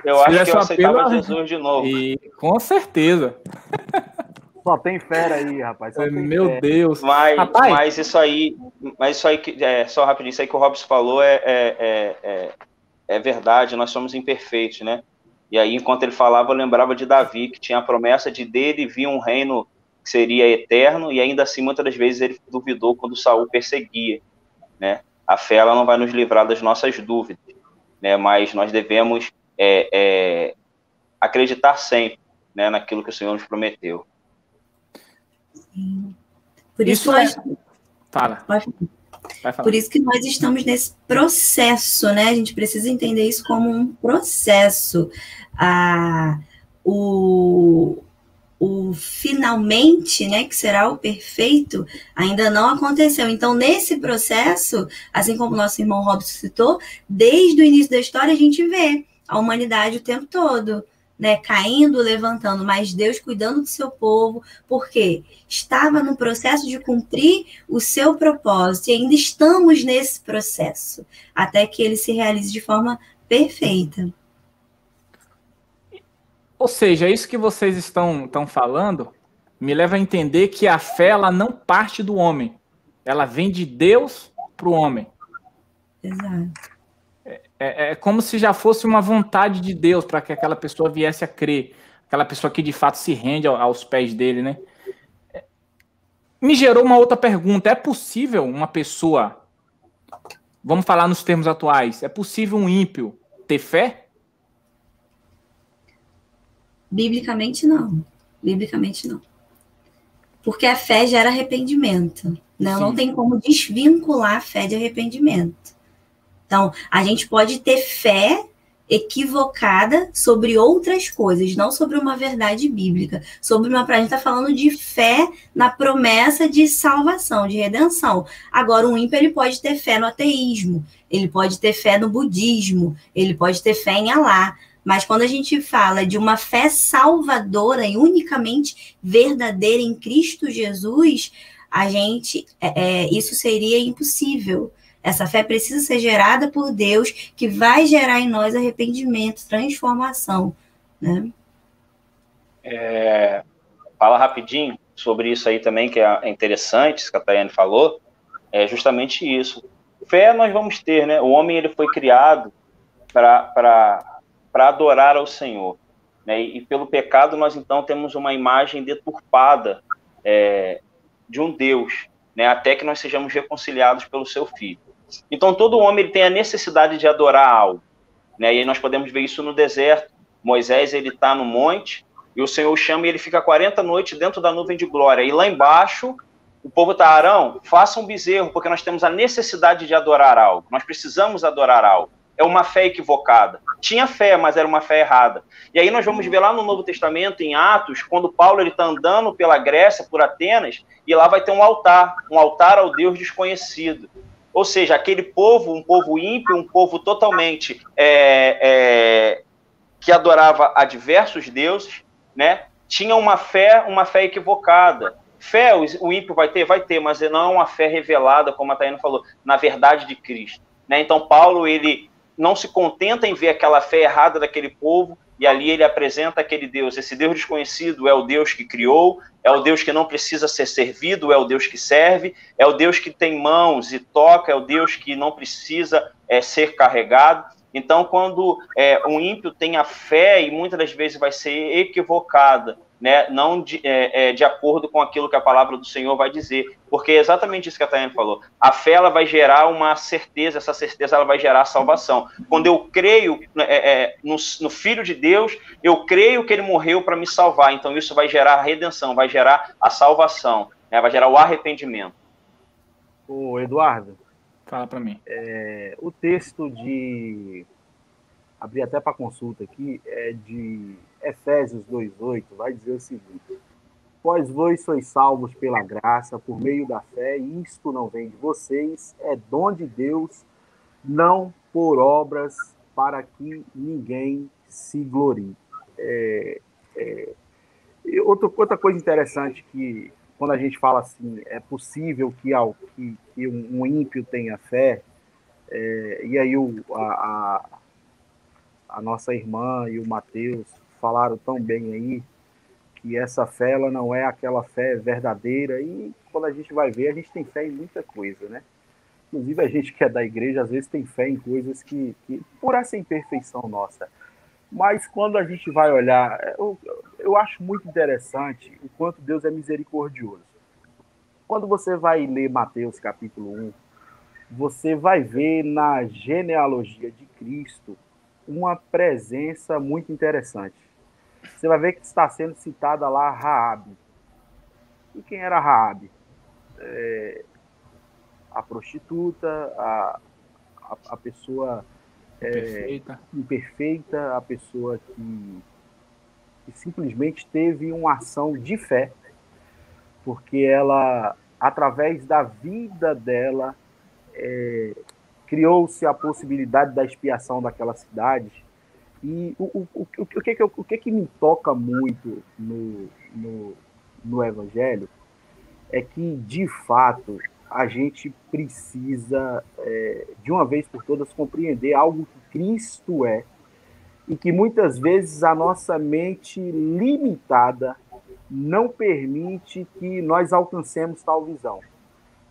eu Se acho que eu aceitava apelo, Jesus de novo. E, com certeza. Só tem fera aí, rapaz. Meu fera. Deus. Mas, rapaz. mas isso aí, mas isso aí, é, só rapidinho, isso aí que o Robson falou é, é, é, é, é verdade, nós somos imperfeitos, né? E aí, enquanto ele falava, eu lembrava de Davi, que tinha a promessa de dele vir um reino que seria eterno, e ainda assim, muitas das vezes, ele duvidou quando Saul perseguia, né? A fé, ela não vai nos livrar das nossas dúvidas, né? Mas nós devemos é, é, acreditar sempre, né? Naquilo que o Senhor nos prometeu. Por isso, isso nós... é... Fala. Por isso que nós estamos nesse processo, né? A gente precisa entender isso como um processo. Ah, o, o finalmente, né, que será o perfeito, ainda não aconteceu. Então, nesse processo, assim como nosso irmão Robson citou, desde o início da história a gente vê a humanidade o tempo todo, né, caindo, levantando, mas Deus cuidando do seu povo, porque estava no processo de cumprir o seu propósito e ainda estamos nesse processo, até que ele se realize de forma perfeita. Ou seja, isso que vocês estão, estão falando me leva a entender que a fé ela não parte do homem, ela vem de Deus para o homem. Exato. É, é, é, como se já fosse uma vontade de Deus para que aquela pessoa viesse a crer, aquela pessoa que de fato se rende aos pés dele, né? Me gerou uma outra pergunta: é possível uma pessoa, vamos falar nos termos atuais, é possível um ímpio ter fé? Biblicamente, não. Biblicamente, não. Porque a fé gera arrependimento. Né? Não tem como desvincular a fé de arrependimento. Então, a gente pode ter fé equivocada sobre outras coisas, não sobre uma verdade bíblica. Sobre uma. A gente está falando de fé na promessa de salvação, de redenção. Agora, um ímpio ele pode ter fé no ateísmo, ele pode ter fé no budismo, ele pode ter fé em Alá. Mas quando a gente fala de uma fé salvadora e unicamente verdadeira em Cristo Jesus, a gente é, é, isso seria impossível. Essa fé precisa ser gerada por Deus, que vai gerar em nós arrependimento, transformação. Né? É, fala rapidinho sobre isso aí também, que é interessante, que a Tayane falou, é justamente isso. Fé nós vamos ter, né? O homem ele foi criado para para adorar ao Senhor. Né? E, pelo pecado, nós então temos uma imagem deturpada é, de um Deus, né? até que nós sejamos reconciliados pelo seu Filho. Então, todo homem tem a necessidade de adorar algo. Né? E aí nós podemos ver isso no deserto. Moisés ele está no monte e o Senhor chama e ele fica 40 noites dentro da nuvem de glória. E lá embaixo, o povo está, Arão, faça um bezerro, porque nós temos a necessidade de adorar algo. Nós precisamos adorar algo é uma fé equivocada. Tinha fé, mas era uma fé errada. E aí nós vamos ver lá no Novo Testamento, em Atos, quando Paulo está andando pela Grécia, por Atenas, e lá vai ter um altar, um altar ao Deus desconhecido. Ou seja, aquele povo, um povo ímpio, um povo totalmente é, é, que adorava a diversos deuses, né? Tinha uma fé, uma fé equivocada. Fé, o ímpio vai ter, vai ter, mas não uma fé revelada, como a Taina falou, na verdade de Cristo. Né? Então Paulo ele não se contenta em ver aquela fé errada daquele povo, e ali ele apresenta aquele Deus. Esse Deus desconhecido é o Deus que criou, é o Deus que não precisa ser servido, é o Deus que serve, é o Deus que tem mãos e toca, é o Deus que não precisa é, ser carregado. Então, quando é, um ímpio tem a fé, e muitas das vezes vai ser equivocada, né, não de, é, é, de acordo com aquilo que a palavra do Senhor vai dizer, porque é exatamente isso que a Tayane falou. A fé ela vai gerar uma certeza, essa certeza ela vai gerar salvação. Quando eu creio né, é, é, no, no, Filho de Deus, eu creio que ele morreu para me salvar, então isso vai gerar a redenção, vai gerar a salvação, né, vai gerar o arrependimento. O Eduardo, fala para mim. É, o texto de abri até para consulta aqui, é de Efésios 2,8, vai dizer o seguinte: Pois vós sois salvos pela graça, por meio da fé, e isto não vem de vocês, é dom de Deus, não por obras, para que ninguém se glorie. É, é, outra, outra coisa interessante que, quando a gente fala assim, é possível que, que, que um, ímpio tenha fé, é, e aí o, a, a, a nossa irmã e o Mateus falaram tão bem aí que essa fé ela não é aquela fé verdadeira e quando a gente vai ver a gente tem fé em muita coisa, né? Inclusive a gente que é da igreja às vezes tem fé em coisas que, que por essa imperfeição nossa. Mas quando a gente vai olhar, eu, eu acho muito interessante o quanto Deus é misericordioso. Quando você vai ler Mateus capítulo 1, você vai ver na genealogia de Cristo uma presença muito interessante você vai ver que está sendo citada lá Raabe. E quem era Raabe? É, a prostituta, a, a, a pessoa é, imperfeita, a pessoa que, que simplesmente teve uma ação de fé, porque ela, através da vida dela, é, criou-se a possibilidade da expiação daquela cidade, e o, o, o, o, que, que, o que, que me toca muito no, no, no Evangelho é que, de fato, a gente precisa, é, de uma vez por todas, compreender algo que Cristo é e que muitas vezes a nossa mente limitada não permite que nós alcancemos tal visão.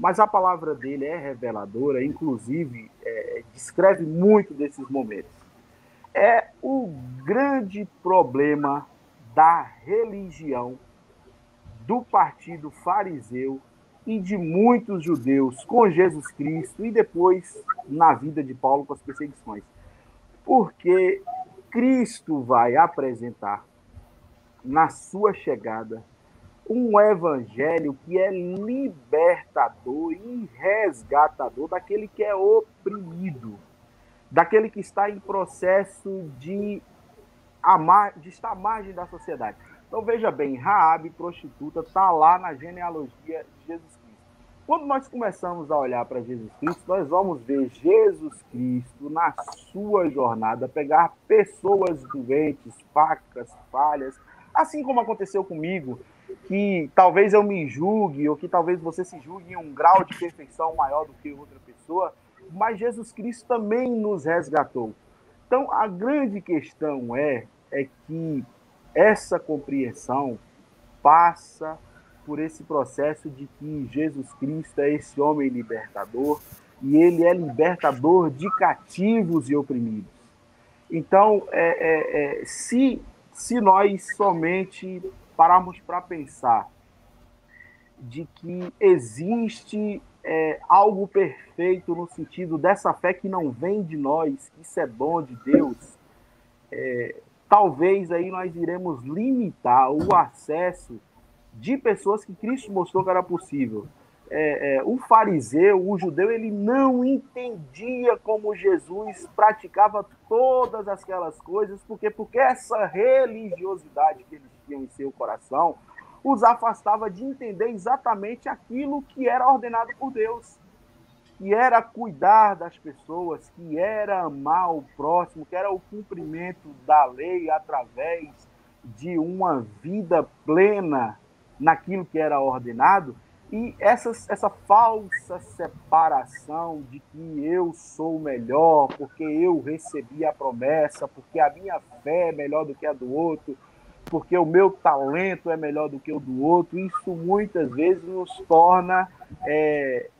Mas a palavra dele é reveladora, inclusive é, descreve muito desses momentos é o grande problema da religião do partido fariseu e de muitos judeus com Jesus Cristo e depois na vida de Paulo com as perseguições. Porque Cristo vai apresentar na sua chegada um evangelho que é libertador e resgatador daquele que é oprimido daquele que está em processo de, amar, de estar à margem da sociedade. Então veja bem, Raabe, prostituta, está lá na genealogia de Jesus Cristo. Quando nós começamos a olhar para Jesus Cristo, nós vamos ver Jesus Cristo na sua jornada pegar pessoas doentes, facas, falhas, assim como aconteceu comigo, que talvez eu me julgue ou que talvez você se julgue em um grau de perfeição maior do que outra pessoa, mas Jesus Cristo também nos resgatou. Então, a grande questão é, é que essa compreensão passa por esse processo de que Jesus Cristo é esse homem libertador e ele é libertador de cativos e oprimidos. Então, é, é, é, se, se nós somente pararmos para pensar de que existe é, algo perfeito no sentido dessa fé que não vem de nós, isso é dom de Deus, é, talvez aí nós iremos limitar o acesso de pessoas que Cristo mostrou que era possível. É, é, o fariseu, o judeu, ele não entendia como Jesus praticava todas aquelas coisas, porque porque essa religiosidade que eles tinham em seu coração os afastava de entender exatamente aquilo que era ordenado por Deus, que era cuidar das pessoas, que era amar o próximo, que era o cumprimento da lei através de uma vida plena naquilo que era ordenado. E essa, essa falsa separação de que eu sou melhor, porque eu recebi a promessa, porque a minha fé é melhor do que a do outro, porque o meu talento é melhor do que o do outro. Isso muitas vezes nos torna é,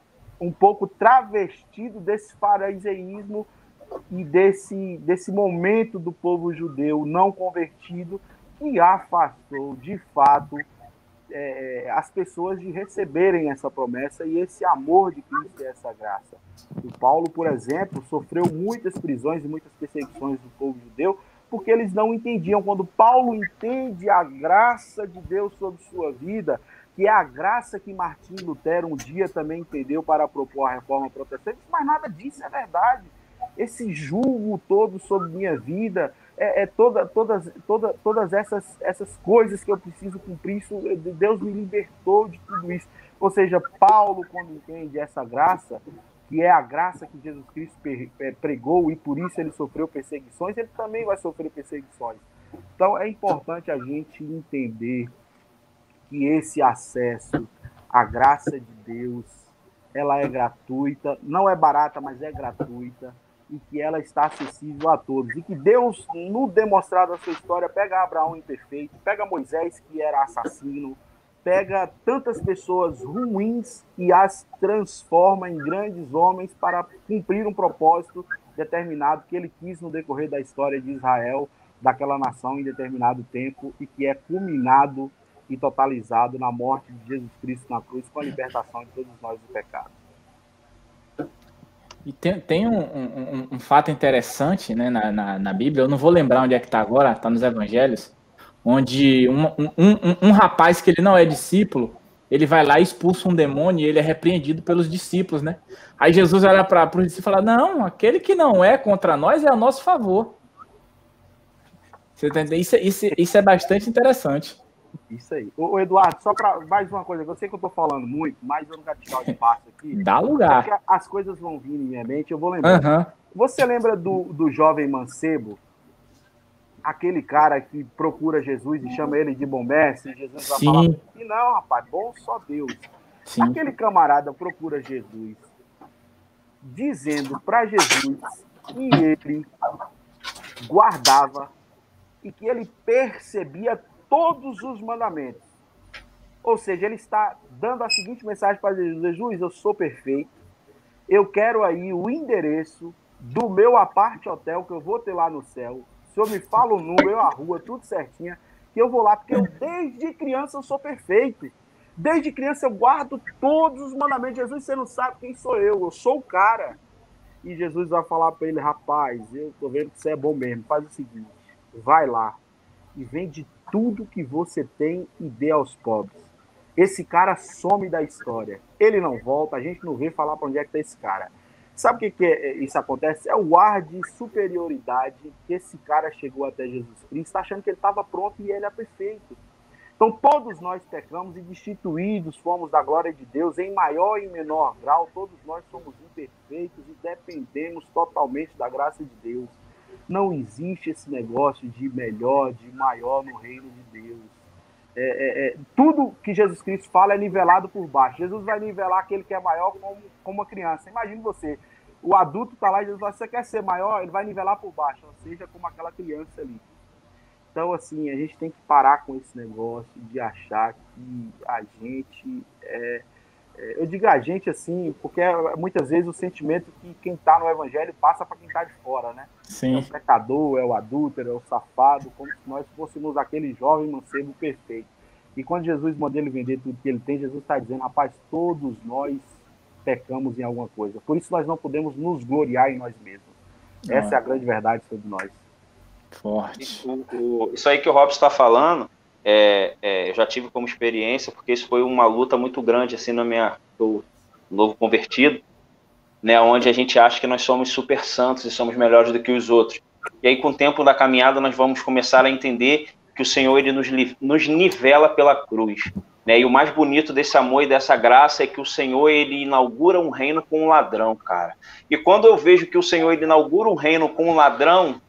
um pouco travestido desse fariseísmo e desse, desse momento do povo judeu não convertido que afastou, de fato, é, as pessoas de receberem essa promessa e esse amor de Cristo e essa graça. O Paulo, por exemplo, sofreu muitas prisões e muitas perseguições do povo judeu porque eles não entendiam. Quando Paulo entende a graça de Deus sobre sua vida, que é a graça que Martim Lutero um dia também entendeu para propor a reforma protestante, mas nada disso é verdade. Esse julgo todo sobre minha vida, é, é toda, todas, toda, todas essas, essas coisas que eu preciso cumprir, isso, Deus me libertou de tudo isso. Ou seja, Paulo, quando entende essa graça, que é a graça que Jesus Cristo é, pregou e por isso ele sofreu perseguições, ele também vai sofrer perseguições. Então é importante a gente entender que esse acesso à graça de Deus, ela é gratuita, não é barata, mas é gratuita e que ela está acessível a todos. E que Deus, no demonstrar da sua história, pega Abraão imperfeito, pega Moisés, que era assassino, pega tantas pessoas ruins e as transforma em grandes homens para cumprir um propósito determinado que ele quis no decorrer da história de Israel, daquela nação em determinado tempo e que é culminado e totalizado na morte de Jesus Cristo na cruz com a libertação de todos nós do pecado. E tem, tem um, um, um, fato interessante né, na, na, na, Bíblia, eu não vou lembrar onde é que está agora, está nos Evangelhos, onde um, um, um, rapaz que ele não é discípulo, ele vai lá e expulsa um demônio e ele é repreendido pelos discípulos, né? Aí Jesus olha para os discípulos e fala: Não, aquele que não é contra nós é a nosso favor. Você entende? Isso, isso, isso é bastante interessante. Isso aí. Ô, Eduardo, só para mais uma coisa, eu sei que eu estou falando muito, mas eu não quero tirar o espaço aqui. Dá lugar. As coisas vão vir em minha mente, eu vou lembrar. Uhum. Você lembra do, do jovem mancebo? Aquele cara que procura Jesus e chama ele de bom mestre, Jesus vai Sim. falar. E não, rapaz, bom só Deus. Sim. Aquele camarada procura Jesus, dizendo para Jesus que ele guardava e que ele percebia todos os mandamentos. Ou seja, ele está dando a seguinte mensagem para Jesus: Jesus, eu sou perfeito. Eu quero aí o endereço do meu aparte hotel que eu vou ter lá no céu. O senhor me fala o número, a rua, tudo certinho, que eu vou lá, porque eu, desde criança eu sou perfeito. Desde criança eu guardo todos os mandamentos. Jesus, você não sabe quem sou eu, eu sou o cara. E Jesus vai falar para ele, rapaz, eu tô vendo que você é bom mesmo. Faz o seguinte, vai lá e vende tudo que você tem e dê aos pobres. Esse cara some da história. Ele não volta, a gente não vê falar para onde é que está esse cara. Sabe o que, que é, isso acontece? É o ar de superioridade que esse cara chegou até Jesus Cristo, achando que ele estava pronto e ele é perfeito. Então todos nós pecamos e destituídos fomos da glória de Deus, em maior e menor grau, todos nós somos imperfeitos e dependemos totalmente da graça de Deus. Não existe esse negócio de melhor, de maior no reino de Deus. É, é, é, tudo que Jesus Cristo fala é nivelado por baixo. Jesus vai nivelar aquele que é maior como, como uma criança. Imagine você, o adulto está lá e Jesus fala, você quer ser maior? Ele vai nivelar por baixo, ou seja, como aquela criança ali. Então, assim, a gente tem que parar com esse negócio de achar que a gente é, é, eu digo a gente assim, porque é, muitas vezes o sentimento que quem está no evangelho passa para quem está de fora, né? Sim. É o pecador, é o adúltero, é o safado, como se nós fôssemos aquele jovem mancebo perfeito. E quando Jesus manda ele vender tudo que ele tem, Jesus está dizendo, rapaz, todos nós pecamos em alguma coisa. Por isso nós não podemos nos gloriar em nós mesmos. Essa é a grande verdade sobre nós. Forte. O, o, isso aí que o Robson está falando é, é, eu já tive como experiência, porque isso foi uma luta muito grande, assim, no minha, do novo convertido, né, onde a gente acha que nós somos super santos e somos melhores do que os outros. E aí, com o tempo da caminhada, nós vamos começar a entender que o Senhor ele nos, nos nivela pela cruz. Né? E o mais bonito desse amor e dessa graça é que o Senhor ele inaugura um reino com um ladrão, cara. E quando eu vejo que o Senhor ele inaugura um reino com um ladrão,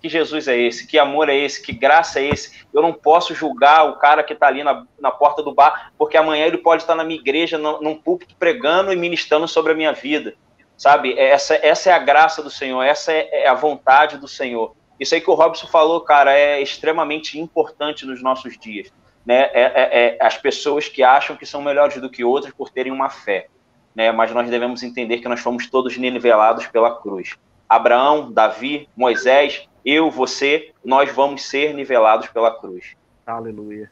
que Jesus é esse? Que amor é esse? Que graça é esse? Eu não posso julgar o cara que está ali na, na porta do bar, porque amanhã ele pode estar na minha igreja, no, num púlpito, pregando e ministrando sobre a minha vida. Sabe? Essa, essa é a graça do Senhor, essa é, é a vontade do Senhor. Isso aí que o Robson falou, cara, é extremamente importante nos nossos dias. Né? É, é, é, as pessoas que acham que são melhores do que outras por terem uma fé. Né? Mas nós devemos entender que nós fomos todos nivelados pela cruz. Abraão, Davi, Moisés, eu, você, nós vamos ser nivelados pela cruz. Aleluia.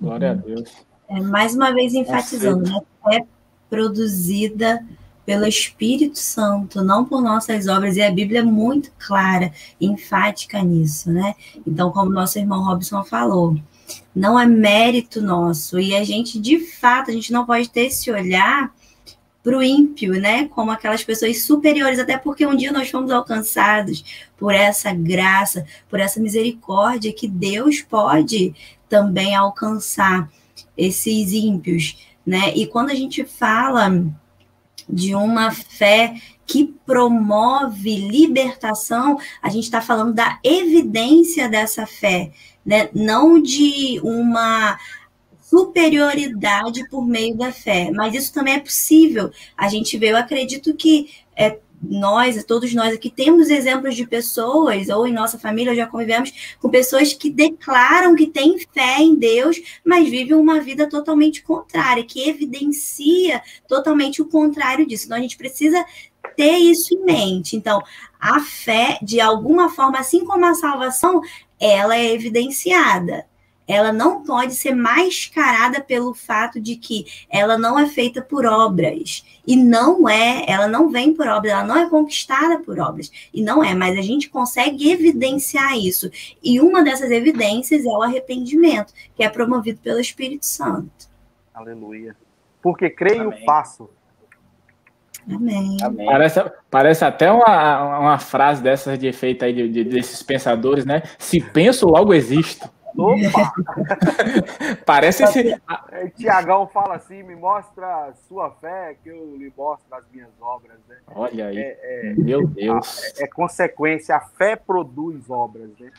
Glória a Deus. É, mais uma vez enfatizando, né? É produzida pelo Espírito Santo, não por nossas obras, e a Bíblia é muito clara, enfática nisso, né? Então, como nosso irmão Robson falou, não é mérito nosso, e a gente, de fato, a gente não pode ter esse olhar para o ímpio, né? Como aquelas pessoas superiores, até porque um dia nós fomos alcançados por essa graça, por essa misericórdia que Deus pode também alcançar esses ímpios, né? E quando a gente fala de uma fé que promove libertação, a gente está falando da evidência dessa fé, né? Não de uma superioridade por meio da fé, mas isso também é possível. A gente vê, eu acredito que é, nós, todos nós aqui, temos exemplos de pessoas, ou em nossa família já convivemos com pessoas que declaram que têm fé em Deus, mas vivem uma vida totalmente contrária, que evidencia totalmente o contrário disso. Então, a gente precisa ter isso em mente. Então, a fé, de alguma forma, assim como a salvação, ela é evidenciada ela não pode ser mascarada pelo fato de que ela não é feita por obras. E não é, ela não vem por obras, ela não é conquistada por obras. E não é, mas a gente consegue evidenciar isso. E uma dessas evidências é o arrependimento, que é promovido pelo Espírito Santo. Aleluia. Porque creio, Amém. faço. Amém. Amém. Parece, parece até uma, uma frase dessas de efeito aí de, de, desses pensadores, né? Se penso, logo existo. Opa! Parece esse. É, Tiagão fala assim: me mostra sua fé, que eu lhe mostro as minhas obras. Né? Olha aí. É, é, Meu Deus. É, é, consequência, a fé produz obras. Né?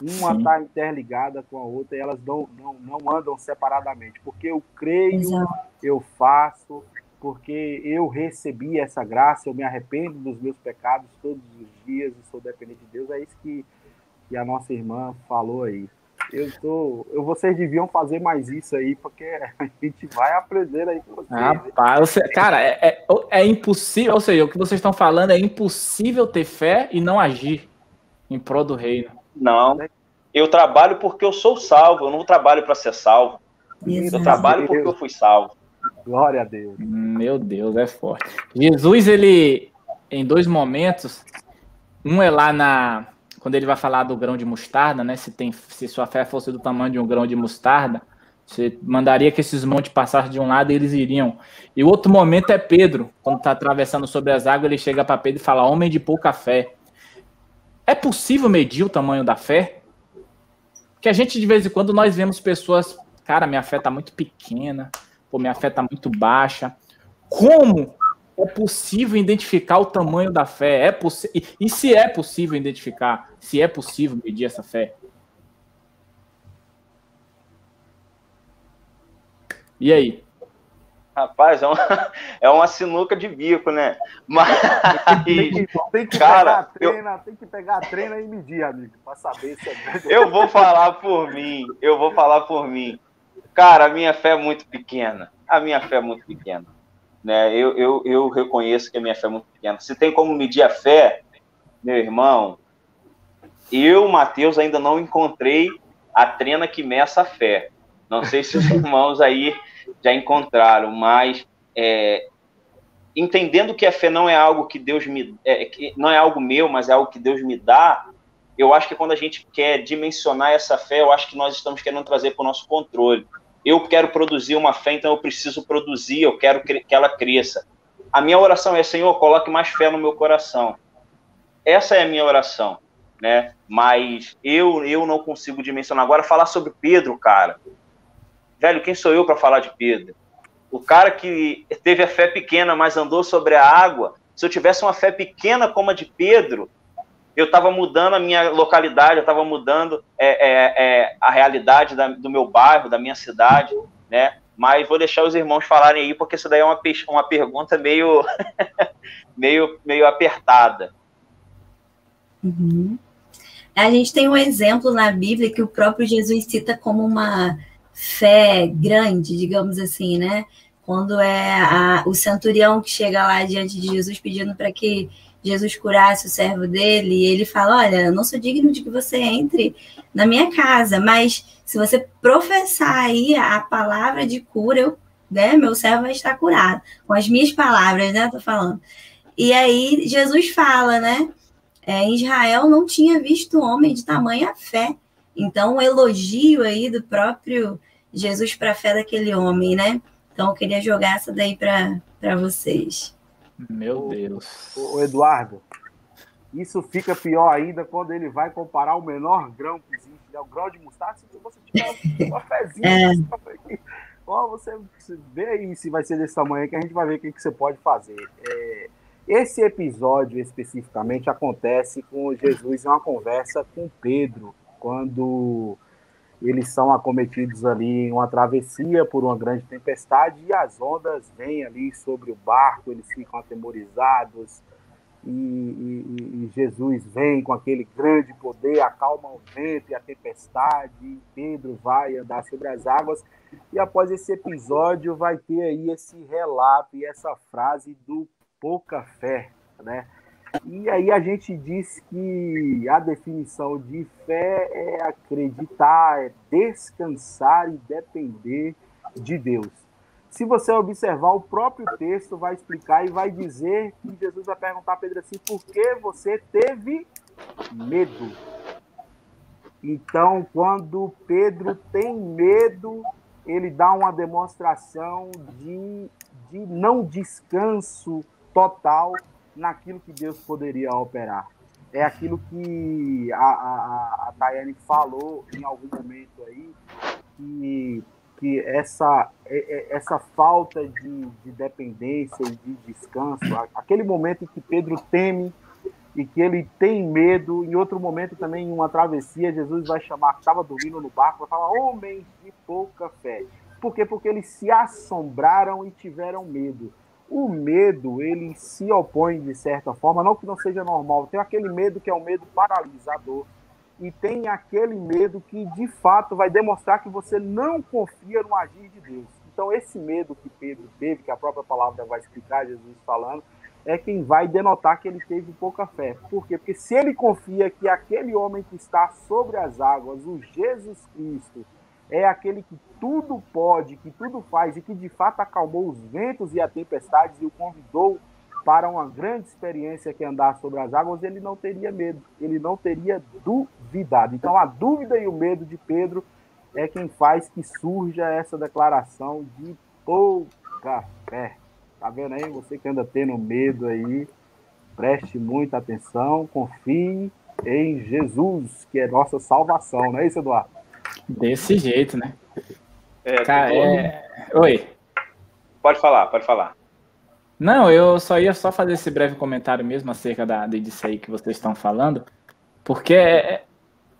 Uma está interligada com a outra e elas não, não, não andam separadamente. Porque eu creio, Exato. eu faço, porque eu recebi essa graça, eu me arrependo dos meus pecados todos os dias e sou dependente de Deus. É isso que, que a nossa irmã falou aí. Eu tô. Eu, vocês deviam fazer mais isso aí, porque a gente vai aprender aí com vocês. Rapaz, você, cara, é, é, é, impossível. Ou seja, o que vocês estão falando é impossível ter fé e não agir em prol do reino. Não. Eu trabalho porque eu sou salvo, eu não trabalho para ser salvo. Exato. Eu trabalho porque eu fui salvo. Glória a Deus. Meu Deus, é forte. Jesus, ele, em dois momentos, um é lá na, quando ele vai falar do grão de mostarda, né? Se, tem, se sua fé fosse do tamanho de um grão de mostarda, você mandaria que esses montes passassem de um lado e eles iriam. E o outro momento é Pedro, quando está atravessando sobre as águas, ele chega para Pedro e fala: Homem de pouca fé. É possível medir o tamanho da fé? Que a gente, de vez em quando, nós vemos pessoas, cara, minha fé está muito pequena, pô, minha fé está muito baixa. Como é possível identificar o tamanho da fé? É poss... E se é possível identificar, se é possível medir essa fé? E aí? Rapaz, é uma, é uma sinuca de bico, né? Mas. Tem que, tem que cara, pegar a treina, eu... tem que pegar a treina e medir, amigo, para saber se é Eu vou falar por mim, eu vou falar por mim. Cara, a minha fé é muito pequena. A minha fé é muito pequena. Né? Eu, eu, eu reconheço que a minha fé é muito pequena. Se tem como medir a fé, meu irmão, eu, Mateus, ainda não encontrei a trena que meça a fé. Não sei se os irmãos aí já encontraram, mas é, entendendo que a fé não é algo que Deus me é, que não é algo meu, mas é algo que Deus me dá. Eu acho que quando a gente quer dimensionar essa fé, eu acho que nós estamos querendo trazer para o nosso controle eu quero produzir uma fé, então eu preciso produzir, eu quero que ela cresça. A minha oração é, Senhor, coloque mais fé no meu coração. Essa é a minha oração, né? Mas eu eu não consigo dimensionar. Agora, falar sobre Pedro, cara. Velho, quem sou eu para falar de Pedro? O cara que teve a fé pequena, mas andou sobre a água. Se eu tivesse uma fé pequena como a de Pedro, eu estava mudando a minha localidade, eu estava mudando é, é, é, a realidade da, do meu bairro, da minha cidade, né? Mas vou deixar os irmãos falarem aí, porque isso daí é uma, uma pergunta meio, meio, meio apertada. Uhum. A gente tem um exemplo na Bíblia que o próprio Jesus cita como uma fé grande, digamos assim, né? Quando é a, o centurião que chega lá diante de Jesus pedindo para que Jesus curasse o servo dele, e ele fala: Olha, eu não sou digno de que você entre na minha casa, mas se você professar aí a palavra de cura, eu, né, meu servo vai estar curado. Com as minhas palavras, né? Tô falando. E aí Jesus fala, né? É, Israel não tinha visto homem de tamanha fé. Então, o um elogio aí do próprio Jesus para a fé daquele homem, né? Então, eu queria jogar essa daí para vocês. Meu Deus. O, o, Eduardo, isso fica pior ainda quando ele vai comparar o menor grão que existe, né? o grão de mostarda, se você tiver uma fezinha, é. Assim, ó, você vê aí se vai ser desse tamanho que a gente vai ver o que, que você pode fazer. É, esse episódio especificamente acontece com Jesus em uma conversa com Pedro, quando eles são acometidos ali em uma travessia por uma grande tempestade e as ondas vêm ali sobre o barco, eles ficam atemorizados e, e, e Jesus vem com aquele grande poder, acalma o vento e a tempestade, e Pedro vai andar sobre as águas e após esse episódio vai ter aí esse relato e essa frase do pouca fé, né? E aí a gente diz que a definição de fé é acreditar, é descansar e depender de Deus. Se você observar o próprio texto, vai explicar e vai dizer que Jesus vai perguntar a Pedro assim: por que você teve medo? Então, quando Pedro tem medo, ele dá uma demonstração de, de não descanso total naquilo que Deus poderia operar. É aquilo que a, a, a Tayane falou em algum momento aí, que, que essa, essa falta de, de dependência e de descanso, aquele momento em que Pedro teme e que ele tem medo, em outro momento também, em uma travessia, Jesus vai chamar, estava dormindo no barco, vai falar, homens de pouca fé. Por quê? Porque eles se assombraram e tiveram medo o medo ele se opõe de certa forma, não que não seja normal, tem aquele medo que é o um medo paralisador e tem aquele medo que de fato vai demonstrar que você não confia no agir de Deus. Então esse medo que Pedro teve, que a própria palavra vai explicar Jesus falando, é quem vai denotar que ele teve pouca fé. Por quê? Porque se ele confia que aquele homem que está sobre as águas, o Jesus Cristo, é aquele que tudo pode, que tudo faz e que de fato acalmou os ventos e as tempestades e o convidou para uma grande experiência que é andar sobre as águas, ele não teria medo, ele não teria duvidado. Então a dúvida e o medo de Pedro é quem faz que surja essa declaração de pouca fé. Tá vendo aí? Você que anda tendo medo aí, preste muita atenção, confie em Jesus, que é nossa salvação, não é isso, Eduardo? Desse jeito, né? É, Cara, é... Oi. Pode falar, pode falar. Não, eu só ia só fazer esse breve comentário mesmo acerca da, disso aí que vocês estão falando, porque é,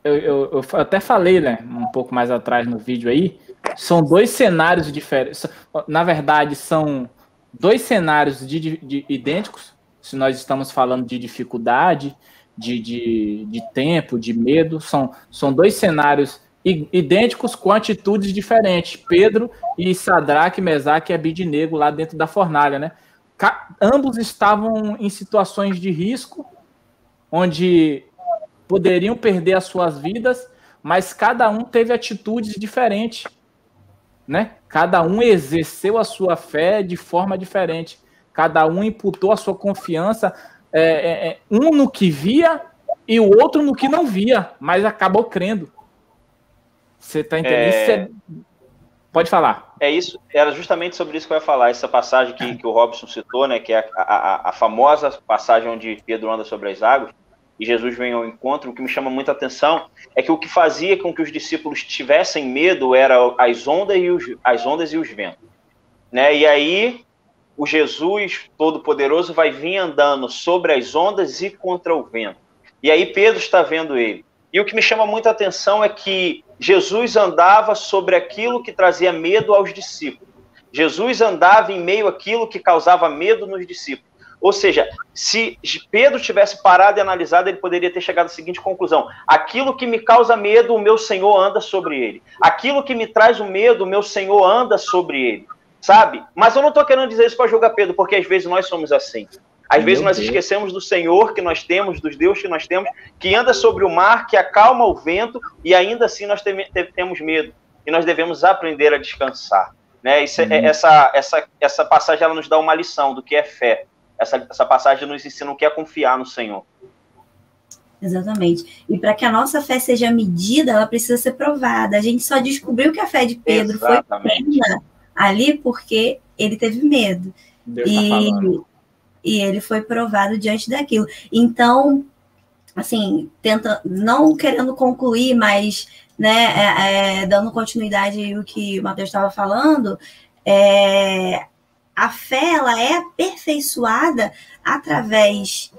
eu, eu, eu, até falei, né, um pouco mais atrás no vídeo aí, são dois cenários diferentes. Na verdade, são dois cenários de, de, de idênticos, se nós estamos falando de dificuldade, de, de, de tempo, de medo, são, são dois cenários idênticos com atitudes diferentes. Pedro e Sadraque, Mesaque e Abidinego lá dentro da fornalha, né? ambos estavam em situações de risco, onde poderiam perder as suas vidas, mas cada um teve atitudes diferentes, né? Cada um exerceu a sua fé de forma diferente. Cada um imputou a sua confiança, é, é, é um no que via e o outro no que não via, mas acabou crendo. Você está entendendo? É... Pode falar. É isso, era justamente sobre isso que eu ia falar, essa passagem que, que o Robson citou, né, que é a, a, a, famosa passagem onde Pedro anda sobre as águas e Jesus vem ao encontro. O que me chama muita atenção é que o que fazia com que os discípulos tivessem medo era as ondas e os, as ondas e os ventos. Né? E aí o Jesus Todo-Poderoso vai vir andando sobre as ondas e contra o vento. E aí Pedro está vendo ele. E o que me chama muita atenção é que Jesus andava sobre aquilo que trazia medo aos discípulos. Jesus andava em meio àquilo que causava medo nos discípulos. Ou seja, se Pedro tivesse parado e analisado, ele poderia ter chegado à seguinte conclusão: aquilo que me causa medo, o meu Senhor anda sobre ele. Aquilo que me traz o medo, o meu Senhor anda sobre ele. Sabe? Mas eu não estou querendo dizer isso para julgar Pedro, porque às vezes nós somos assim. Às Meu vezes nós Deus. esquecemos do Senhor que nós temos, dos Deus que nós temos, que anda sobre o mar, que acalma o vento, e ainda assim nós temos medo. E nós devemos aprender a descansar. Né? Isso, uhum. essa, essa, essa passagem ela nos dá uma lição do que é fé. Essa, essa passagem nos ensina o que é confiar no Senhor. Exatamente. E para que a nossa fé seja medida, ela precisa ser provada. A gente só descobriu que a fé de Pedro Exatamente. foi ali porque ele teve medo. Deus e, tá e ele foi provado diante daquilo. Então, assim, tenta, não querendo concluir, mas né, é, é, dando continuidade ao que o Matheus estava falando, é, a fé ela é aperfeiçoada através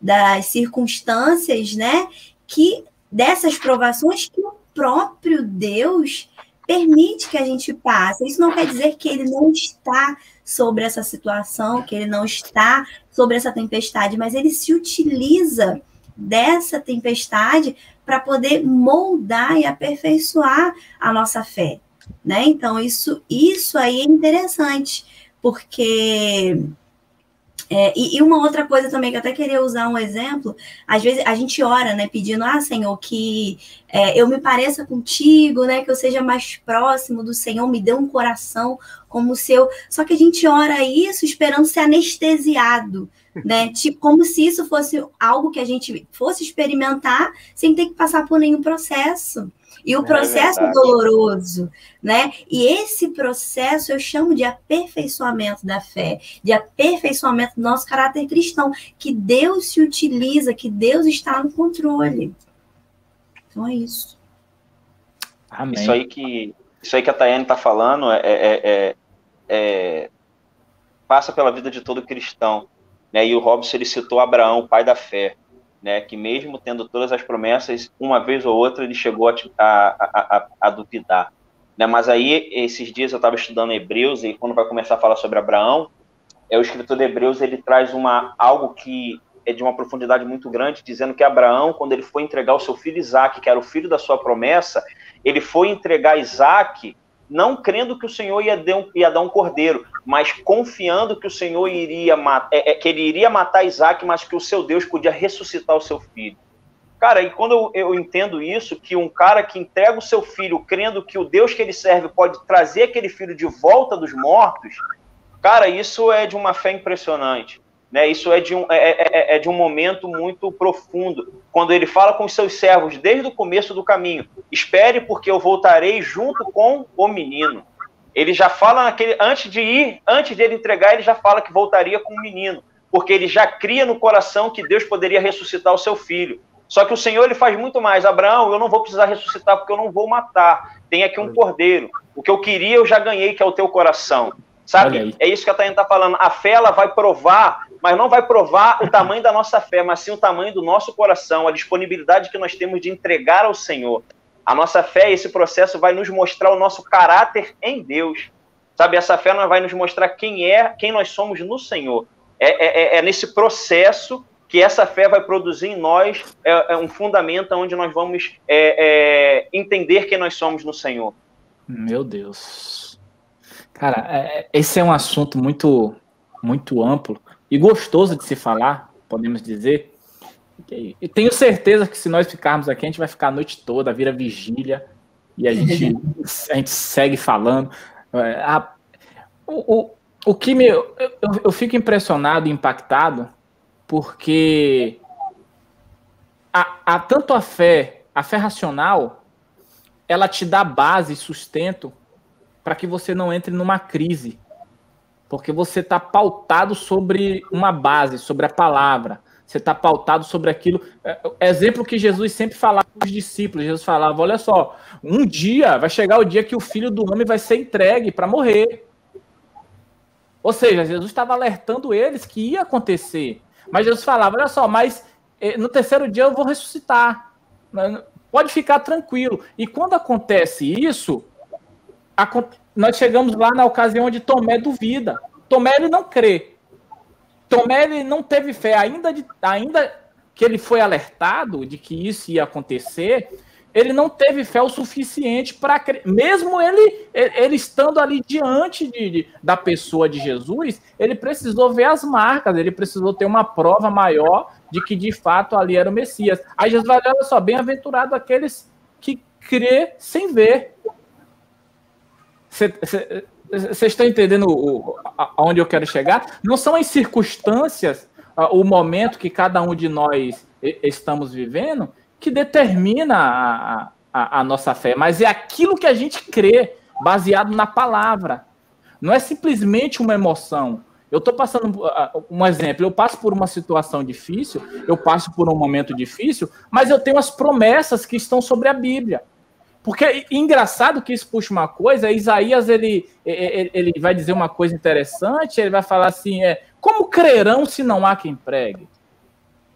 das circunstâncias, né? Que dessas provações que o próprio Deus permite que a gente passe. Isso não quer dizer que ele não está sobre essa situação, que ele não está sobre essa tempestade, mas ele se utiliza dessa tempestade para poder moldar e aperfeiçoar a nossa fé, né? Então isso isso aí é interessante, porque é, e, e, uma outra coisa também que eu até queria usar um exemplo, às vezes a gente ora, né, pedindo, ah, Senhor, que é, eu me pareça contigo, né, que eu seja mais próximo do Senhor, me dê um coração como o seu. Só que a gente ora isso esperando ser anestesiado, né, tipo, como se isso fosse algo que a gente fosse experimentar sem ter que passar por nenhum processo. E o é processo é doloroso, né? E esse processo eu chamo de aperfeiçoamento da fé, de aperfeiçoamento do nosso caráter cristão, que Deus se utiliza, que Deus está no controle. Então é isso. Amém. Isso aí que, isso aí que a Tayane está falando é, é, é, é, passa pela vida de todo cristão. Né? E o Robson ele citou Abraão, o pai da fé né, que mesmo tendo todas as promessas, uma vez ou outra ele chegou a, a, a, a duvidar. Né? Mas aí, esses dias eu estava estudando Hebreus, e quando vai começar a falar sobre Abraão, é o escritor de Hebreus, ele traz uma, algo que é de uma profundidade muito grande, dizendo que Abraão, quando ele foi entregar o seu filho Isaac, que era o filho da sua promessa, ele foi entregar Isaac não crendo que o Senhor ia, um, ia, dar um cordeiro, mas confiando que o Senhor iria é, é, que ele iria matar Isaac, mas que o seu Deus podia ressuscitar o seu filho. Cara, e quando eu, eu, entendo isso, que um cara que entrega o seu filho crendo que o Deus que ele serve pode trazer aquele filho de volta dos mortos, cara, isso é de uma fé impressionante. Né? Isso é de, um, é, é, é, é de um momento muito profundo. Quando ele fala com os seus servos desde o começo do caminho: espere, porque eu voltarei junto com o menino. Ele já fala naquele. Antes de ir, antes de ele entregar, ele já fala que voltaria com o menino. Porque ele já cria no coração que Deus poderia ressuscitar o seu filho. Só que o Senhor ele faz muito mais. Abraão, eu não vou precisar ressuscitar porque eu não vou matar. Tem aqui um cordeiro. O que eu queria eu já ganhei, que é o teu coração. Sabe? É isso que a Tainá está falando. A fé ela vai provar, mas não vai provar o tamanho da nossa fé, mas sim o tamanho do nosso coração, a disponibilidade que nós temos de entregar ao Senhor. A nossa fé, esse processo vai nos mostrar o nosso caráter em Deus. Sabe? Essa fé vai nos mostrar quem é, quem nós somos no Senhor. É, é, é, é nesse processo que essa fé vai produzir em nós é, é um fundamento onde nós vamos é, entender quem nós somos no Senhor. Meu Deus. Cara, é, é, esse é um assunto muito, muito amplo e gostoso de se falar, podemos dizer. E tenho certeza que se nós ficarmos aqui, a gente vai ficar a noite toda, vira vigília, e a gente, a gente segue falando. É, a, o, o, o que me. Eu, eu fico impressionado e impactado, porque a, a, tanto a fé, a fé racional, ela te dá base e sustento para que você não entre numa crise. Porque você está pautado sobre uma base, sobre a palavra. Você está pautado sobre aquilo. É, exemplo que Jesus sempre falava para os discípulos. Jesus falava: olha só, um dia vai chegar o dia que o filho do homem vai ser entregue para morrer. Ou seja, Jesus estava alertando eles que ia acontecer. Mas Jesus falava: olha só, mas eh, no terceiro dia eu vou ressuscitar. Pode ficar tranquilo. E quando acontece isso, nós chegamos lá na ocasião onde Tomé duvida. Tomé ele não crê. Tomé ele não teve fé, ainda, de, ainda que ele foi alertado de que isso ia acontecer, ele não teve fé o suficiente para mesmo ele, ele estando ali diante de, de, da pessoa de Jesus, ele precisou ver as marcas, ele precisou ter uma prova maior de que de fato ali era o Messias. Aí Jesus vai olha só, bem-aventurado aqueles que crê sem ver. Vocês estão entendendo aonde eu quero chegar? Não são as circunstâncias, o momento que cada um de nós estamos vivendo, que determina a, a, a nossa fé, mas é aquilo que a gente crê, baseado na palavra. Não é simplesmente uma emoção. Eu estou passando um exemplo, eu passo por uma situação difícil, eu passo por um momento difícil, mas eu tenho as promessas que estão sobre a Bíblia. Porque engraçado que isso puxa uma coisa, Isaías ele, ele, ele vai dizer uma coisa interessante, ele vai falar assim, é, como crerão se não há quem pregue?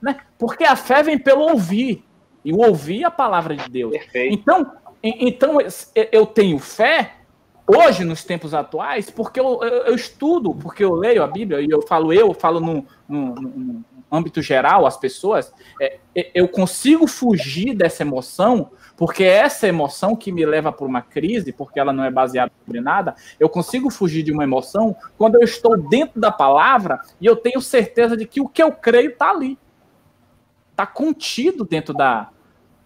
Né? Porque a fé vem pelo ouvir e o ouvir a palavra de Deus. Perfeito. Então, então eu tenho fé hoje nos tempos atuais porque eu, eu, eu, estudo, porque eu leio a Bíblia e eu falo eu, falo no, no, no âmbito geral as pessoas, é, eu consigo fugir dessa emoção porque é essa emoção que me leva para uma crise, porque ela não é baseada sobre nada, eu consigo fugir de uma emoção quando eu estou dentro da palavra e eu tenho certeza de que o que eu creio está ali está contido dentro da,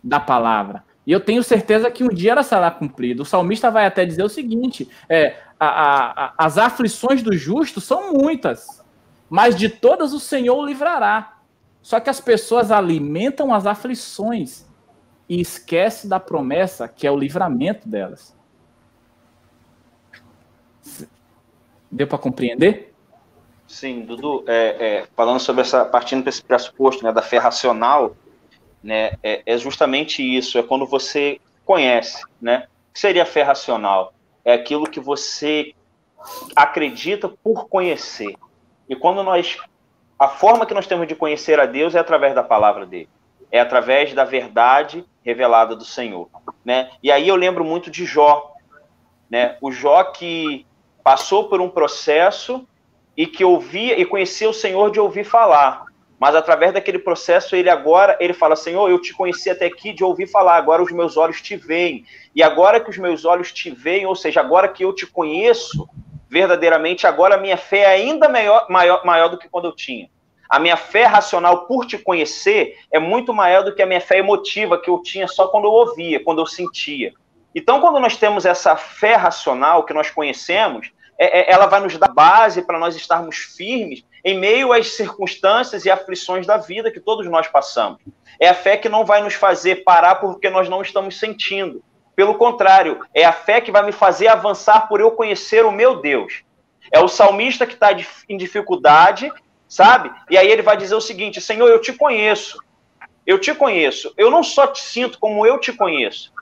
da palavra. E eu tenho certeza que um dia ela será cumprida. O salmista vai até dizer o seguinte: é, a, a, a, as aflições do justo são muitas, mas de todas o Senhor o livrará. Só que as pessoas alimentam as aflições e esquecem da promessa que é o livramento delas. Deu para compreender? Sim, Dudu, é, é, falando sobre essa, partindo desse pressuposto né, da fé racional, né, é, é, justamente isso, é quando você conhece, né? O que seria a fé racional? É aquilo que você acredita por conhecer. E quando nós, a forma que nós temos de conhecer a Deus é através da palavra dele, é através da verdade revelada do Senhor, né? E aí eu lembro muito de Jó, né? O Jó que passou por um processo e que ouvia e conhecia o Senhor de ouvir falar. Mas através daquele processo, ele agora, ele fala: Senhor, eu te conheci até aqui de ouvir falar, agora os meus olhos te veem. E agora que os meus olhos te veem, ou seja, agora que eu te conheço verdadeiramente, agora a minha fé é ainda maior, maior, maior do que quando eu tinha. A minha fé racional por te conhecer é muito maior do que a minha fé emotiva que eu tinha só quando eu ouvia, quando eu sentia. Então, quando nós temos essa fé racional que nós conhecemos, é, é, ela vai nos dar base para nós estarmos firmes em meio às circunstâncias e aflições da vida que todos nós passamos. É a fé que não vai nos fazer parar porque nós não estamos sentindo. Pelo contrário, é a fé que vai me fazer avançar por eu conhecer o meu Deus. É o salmista que está em dificuldade, sabe? E aí ele vai dizer o seguinte: Senhor, eu te conheço. Eu te conheço. Eu não só te sinto, como eu te conheço.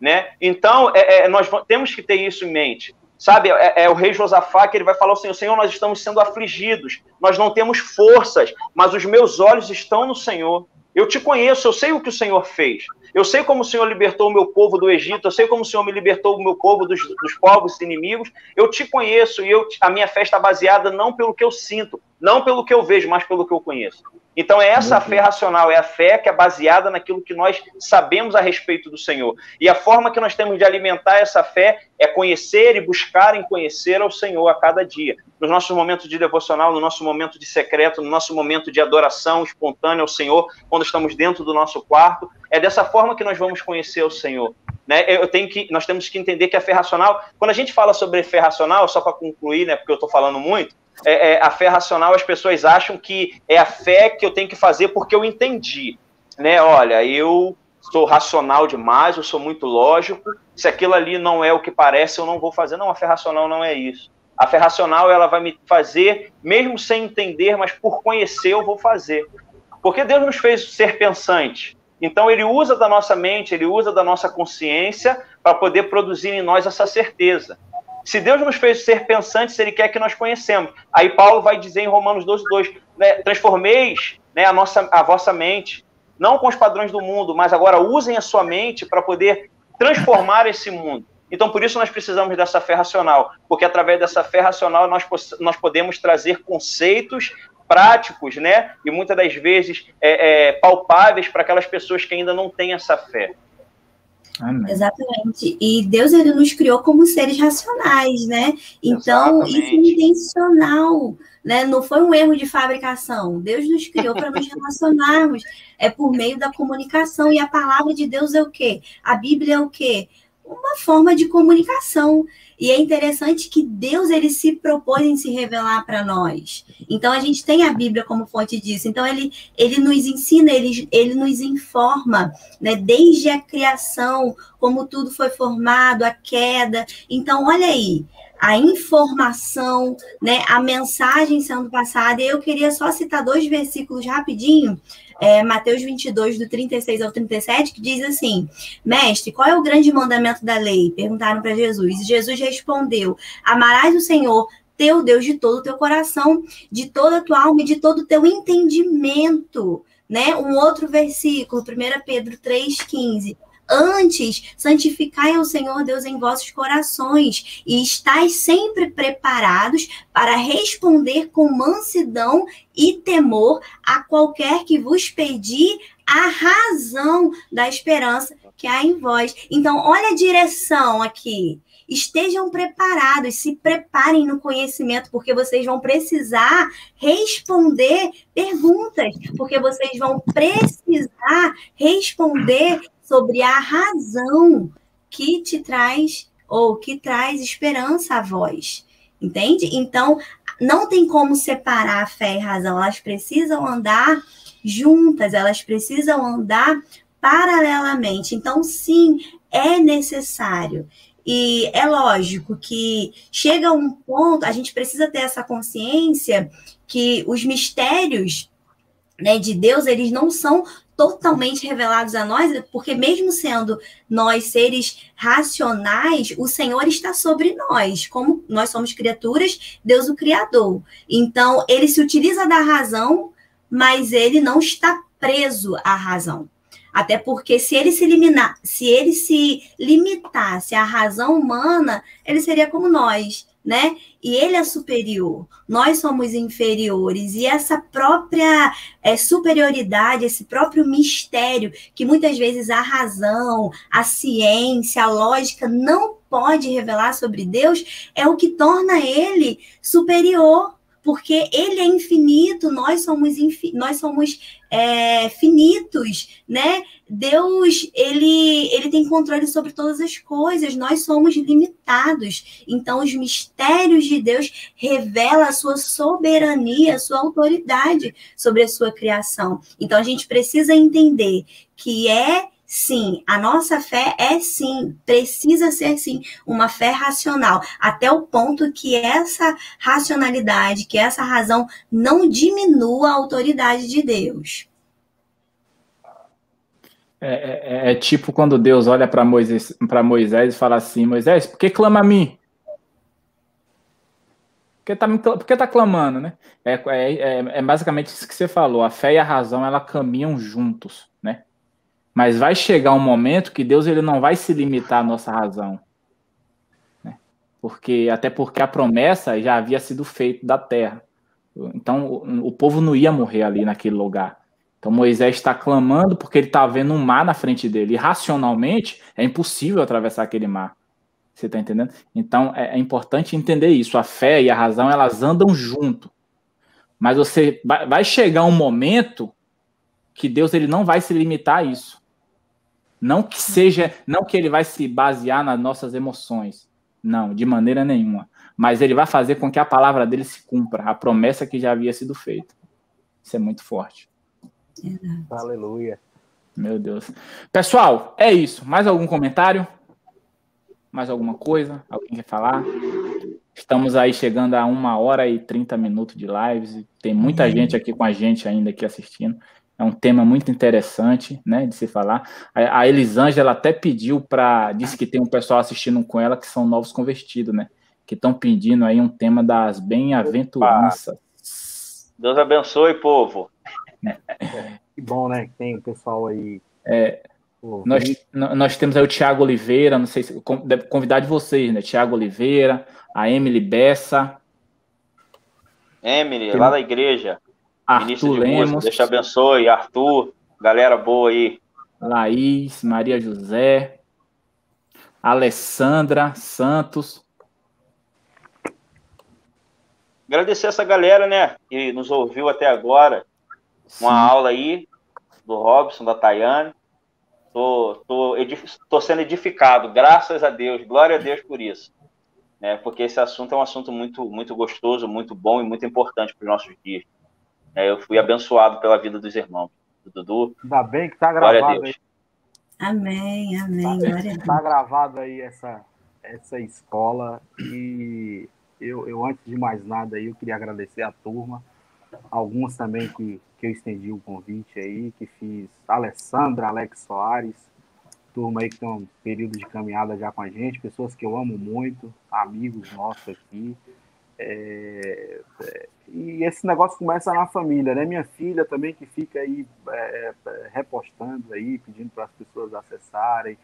Né? Então, é, é, nós temos que ter isso em mente. Sabe, é, é, o rei Josafá que ele vai falar assim: Senhor, nós estamos sendo afligidos, nós não temos forças, mas os meus olhos estão no Senhor. Eu te conheço, eu sei o que o Senhor fez. Eu sei como o Senhor libertou o meu povo do Egito, eu sei como o Senhor me libertou o meu povo dos, dos povos inimigos. Eu te conheço e eu, a minha fé está baseada não pelo que eu sinto, não pelo que eu vejo, mas pelo que eu conheço. Então é essa fé racional, é a fé que é baseada naquilo que nós sabemos a respeito do Senhor. E a forma que nós temos de alimentar essa fé é conhecer e buscar em conhecer ao Senhor a cada dia. Nos nossos momentos de devocional, no nosso momento de secreto, no nosso momento de adoração espontânea ao Senhor, quando estamos dentro do nosso quarto, é dessa forma que nós vamos conhecer o Senhor. Né? Eu tenho que, nós temos que entender que a fé racional, quando a gente fala sobre fé racional, só para concluir, né, porque eu estou falando muito, é, é, a fé racional, as pessoas acham que é a fé que eu tenho que fazer porque eu entendi. Né? Olha, eu sou racional demais, eu sou muito lógico. Se aquilo ali não é o que parece, eu não vou fazer. Não, a fé racional não é isso. A fé racional ela vai me fazer, mesmo sem entender, mas por conhecer eu vou fazer. Porque Deus nos fez ser pensante. Então ele usa da nossa mente, ele usa da nossa consciência para poder produzir em nós essa certeza. Se Deus nos fez ser pensantes, Ele quer que nós conhecemos. Aí Paulo vai dizer em Romanos 12, 2, né, transformeis né, a, nossa, a vossa mente, não com os padrões do mundo, mas agora usem a sua mente para poder transformar esse mundo. Então, por isso nós precisamos dessa fé racional, porque através dessa fé racional nós, nós podemos trazer conceitos práticos, né? E muitas das vezes é, é, palpáveis para aquelas pessoas que ainda não têm essa fé. Amém. Exatamente. E Deus ele nos criou como seres racionais, né? Então, Exatamente. isso é intencional, né? Não foi um erro de fabricação. Deus nos criou para nos relacionarmos. É por meio da comunicação. E a palavra de Deus é o quê? A Bíblia é o quê? Uma forma de comunicação. E é interessante que Deus ele se propôs em se revelar para nós. Então a gente tem a Bíblia como fonte disso. Então ele, ele nos ensina, ele, ele nos informa, né, desde a criação, como tudo foi formado, a queda. Então olha aí, a informação, né, a mensagem sendo passada. Eu queria só citar dois versículos rapidinho é, Mateus 22, do 36 ao 37, que diz assim: Mestre, qual é o grande mandamento da lei? Perguntaram para Jesus. E Jesus respondeu: Amarás o Senhor teu Deus de todo o teu coração, de toda a tua alma e de todo o teu entendimento. Né? Um outro versículo, 1 Pedro 3,15. Antes, santificai ao Senhor Deus em vossos corações e estáis sempre preparados para responder com mansidão e temor a qualquer que vos pedir a razão da esperança que há em vós. Então, olha a direção aqui. Estejam preparados, se preparem no conhecimento, porque vocês vão precisar responder perguntas, porque vocês vão precisar responder sobre a razão que te traz ou que traz esperança a voz. Entende? Então, não tem como separar a fé e a razão, elas precisam andar juntas, elas precisam andar paralelamente. Então, sim, é necessário. E é lógico que chega um ponto, a gente precisa ter essa consciência que os mistérios né, de Deus, eles não são totalmente revelados a nós, porque mesmo sendo nós seres racionais, o Senhor está sobre nós. Como nós somos criaturas, Deus o criador. Então, ele se utiliza da razão, mas ele não está preso à razão. Até porque se ele se eliminar, se ele se limitasse à razão humana, ele seria como nós né? E ele é superior, nós somos inferiores, e essa própria é, superioridade, esse próprio mistério, que muitas vezes a razão, a ciência, a lógica não pode revelar sobre Deus, é o que torna ele superior, porque ele é infinito, nós somos, nós somos é, finitos, né? Deus, ele, ele tem controle sobre todas as coisas, nós somos limitados. Então, os mistérios de Deus revelam a sua soberania, a sua autoridade sobre a sua criação. Então, a gente precisa entender que é Sim, a nossa fé é sim, precisa ser sim uma fé racional, até o ponto que essa racionalidade, que essa razão não diminua a autoridade de Deus. É, é, é tipo quando Deus olha para Moisés, Moisés e fala assim: Moisés, por que clama a mim? Porque tá, porque tá clamando, né? É, é, é, é basicamente isso que você falou. A fé e a razão ela caminham juntos? Mas vai chegar um momento que Deus ele não vai se limitar à nossa razão. Né? Porque, até porque a promessa já havia sido feita da terra. Então o, o povo não ia morrer ali naquele lugar. Então Moisés está clamando porque ele está vendo um mar na frente dele. E racionalmente é impossível atravessar aquele mar. Você está entendendo? Então é, é, importante entender isso. A fé e a razão elas andam junto. Mas você vai, chegar um momento que Deus ele não vai se limitar a isso. Não que seja, não que ele vai se basear nas nossas emoções. Não, de maneira nenhuma. Mas ele vai fazer com que a palavra dele se cumpra, a promessa que já havia sido feita. Isso é muito forte. Aleluia. Meu Deus. Pessoal, é isso. Mais algum comentário? Mais alguma coisa? Alguém quer falar? Estamos aí chegando a uma hora e 30 minutos de lives. Tem muita gente aqui com a gente ainda aqui assistindo. É um tema muito interessante, né, de se falar. A, a Elisângela até pediu para, disse que tem um pessoal assistindo com ela que são novos convertidos, né, que estão pedindo aí um tema das bem-aventuranças. Deus abençoe, povo. É, que bom, né, que tem o pessoal aí. É, nós, nós temos aí o Tiago Oliveira, não sei se convidar de vocês, né? Tiago Oliveira, a Emily Bessa. Emily, tem... lá da igreja. Arthur Lemos. Música, Deus te abençoe. Arthur, galera boa aí. Laís, Maria José. Alessandra Santos. Agradecer essa galera, né, que nos ouviu até agora. Uma Sim. aula aí do Robson, da Tayane. Tô, tô, tô sendo edificado, graças a Deus, glória a Deus por isso. Né, porque esse assunto é um assunto muito, muito gostoso, muito bom e muito importante para os nossos dias. É, eu fui abençoado pela vida dos irmãos. Do Dudu. Ainda bem que tá gravado aí. Amém, amém. Tá, glória a Deus. Tá gravado aí essa, essa escola e eu, eu, antes de mais nada, aí, eu queria agradecer a turma, alguns também que, que eu estendi o convite aí, que fiz Alessandra, Alex Soares, turma aí que tem um período de caminhada já com a gente, pessoas que eu amo muito, amigos nossos aqui. É, é, e esse negócio começa na família, né? Minha filha também que fica aí é, é repostando aí, pedindo para as pessoas acessarem.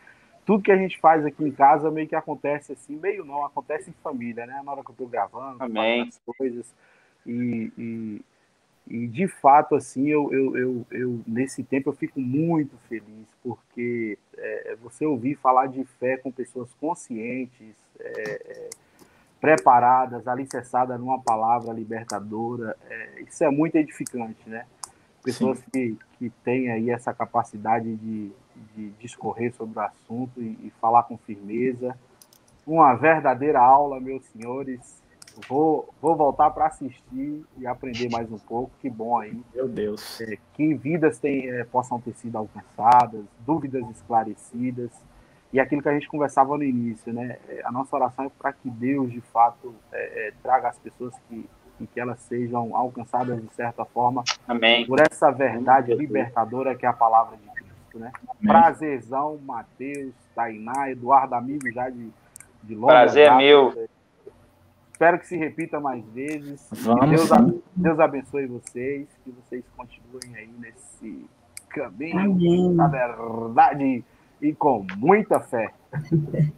Tudo que a gente faz aqui em casa meio que acontece assim, meio não, acontece em família, né? Na hora que eu estou gravando, Amém. as coisas. E, e, e, de fato, assim, eu, eu, eu, eu, nesse tempo eu fico muito feliz, porque é, você ouvir falar de fé com pessoas conscientes, é, preparadas, alicerçadas numa palavra libertadora. É, isso é muito edificante, né? Pessoas que, que têm aí essa capacidade de, de discorrer sobre o assunto e, e falar com firmeza. Uma verdadeira aula, meus senhores. Vou, vou voltar para assistir e aprender mais um pouco. Que bom aí. Meu Deus. É, que vidas tem, é, possam ter sido alcançadas, dúvidas esclarecidas e aquilo que a gente conversava no início, né? É, a nossa oração é para que Deus, de fato, é, é, traga as pessoas que, que elas sejam alcançadas de certa forma Amém. por essa verdade libertadora que é a palavra de Cristo, né? Amém. Prazerzão, Mateus, Tainá, Eduardo, amigo já de, de longa Prazer é meu. Espero que se repita mais vezes. Vamos. Deus, Deus abençoe vocês, que vocês continuem aí nesse caminho Amém. da verdade e com muita fé.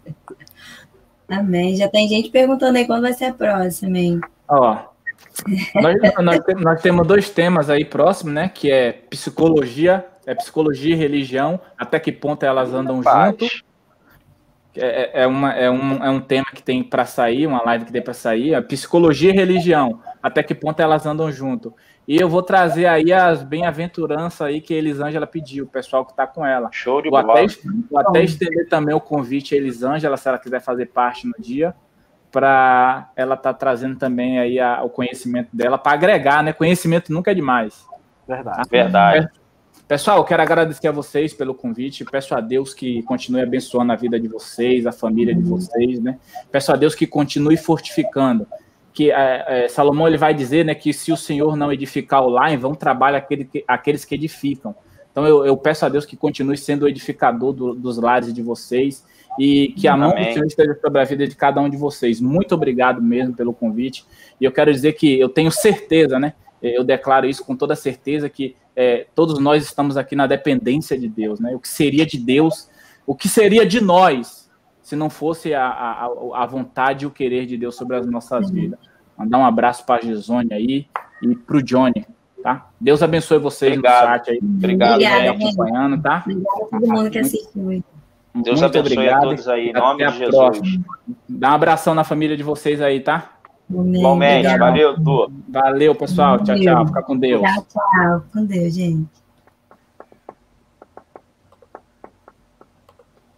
Amém. Já tem gente perguntando aí quando vai ser a próxima, hein? Ó, nós, nós, nós, temos dois temas aí próximos, né? Que é psicologia, é psicologia e religião, até que ponto elas andam junto. É, é, é, uma, é, um, é um tema que tem para sair, uma live que tem para sair, a psicologia e religião, até que ponto elas andam junto. E eu vou trazer aí as bem-aventuranças aí que a Elisângela pediu, o pessoal que está com ela. Show de bola. Até, vou até estender também o convite a Elisângela, se ela quiser fazer parte no dia, para ela estar tá trazendo também aí a, o conhecimento dela, para agregar, né? Conhecimento nunca é demais. Verdade. Tá? Verdade. Pessoal, eu quero agradecer a vocês pelo convite. Peço a Deus que continue abençoando a vida de vocês, a família de vocês, né? Peço a Deus que continue fortificando que é, é, Salomão ele vai dizer né, que se o Senhor não edificar o lar, vão trabalhar aquele que, aqueles que edificam. Então eu, eu, peço a Deus que continue sendo o edificador do, dos lares de vocês e que a mão do Senhor esteja sobre a vida de cada um de vocês. Muito obrigado mesmo pelo convite. E eu quero dizer que eu tenho certeza, né? Eu declaro isso com toda certeza que é, todos nós estamos aqui na dependência de Deus, né? O que seria de Deus, o que seria de nós se não fosse a, a, a vontade e o querer de Deus sobre as nossas vidas. Mandar um abraço para a Gisone aí e para o Johnny, tá? Deus abençoe vocês obrigado. no chat aí. Obrigado, Obrigada, acompanhando, tá? Obrigado a todo mundo que assistiu. Deus Muito abençoe obrigado. a todos aí, em nome de Jesus. Próxima. Dá um abração na família de vocês aí, tá? Igualmente, valeu, Tu. Valeu, pessoal. Tchau, tchau. Fica com Deus. Tchau, tchau. Com Deus, gente.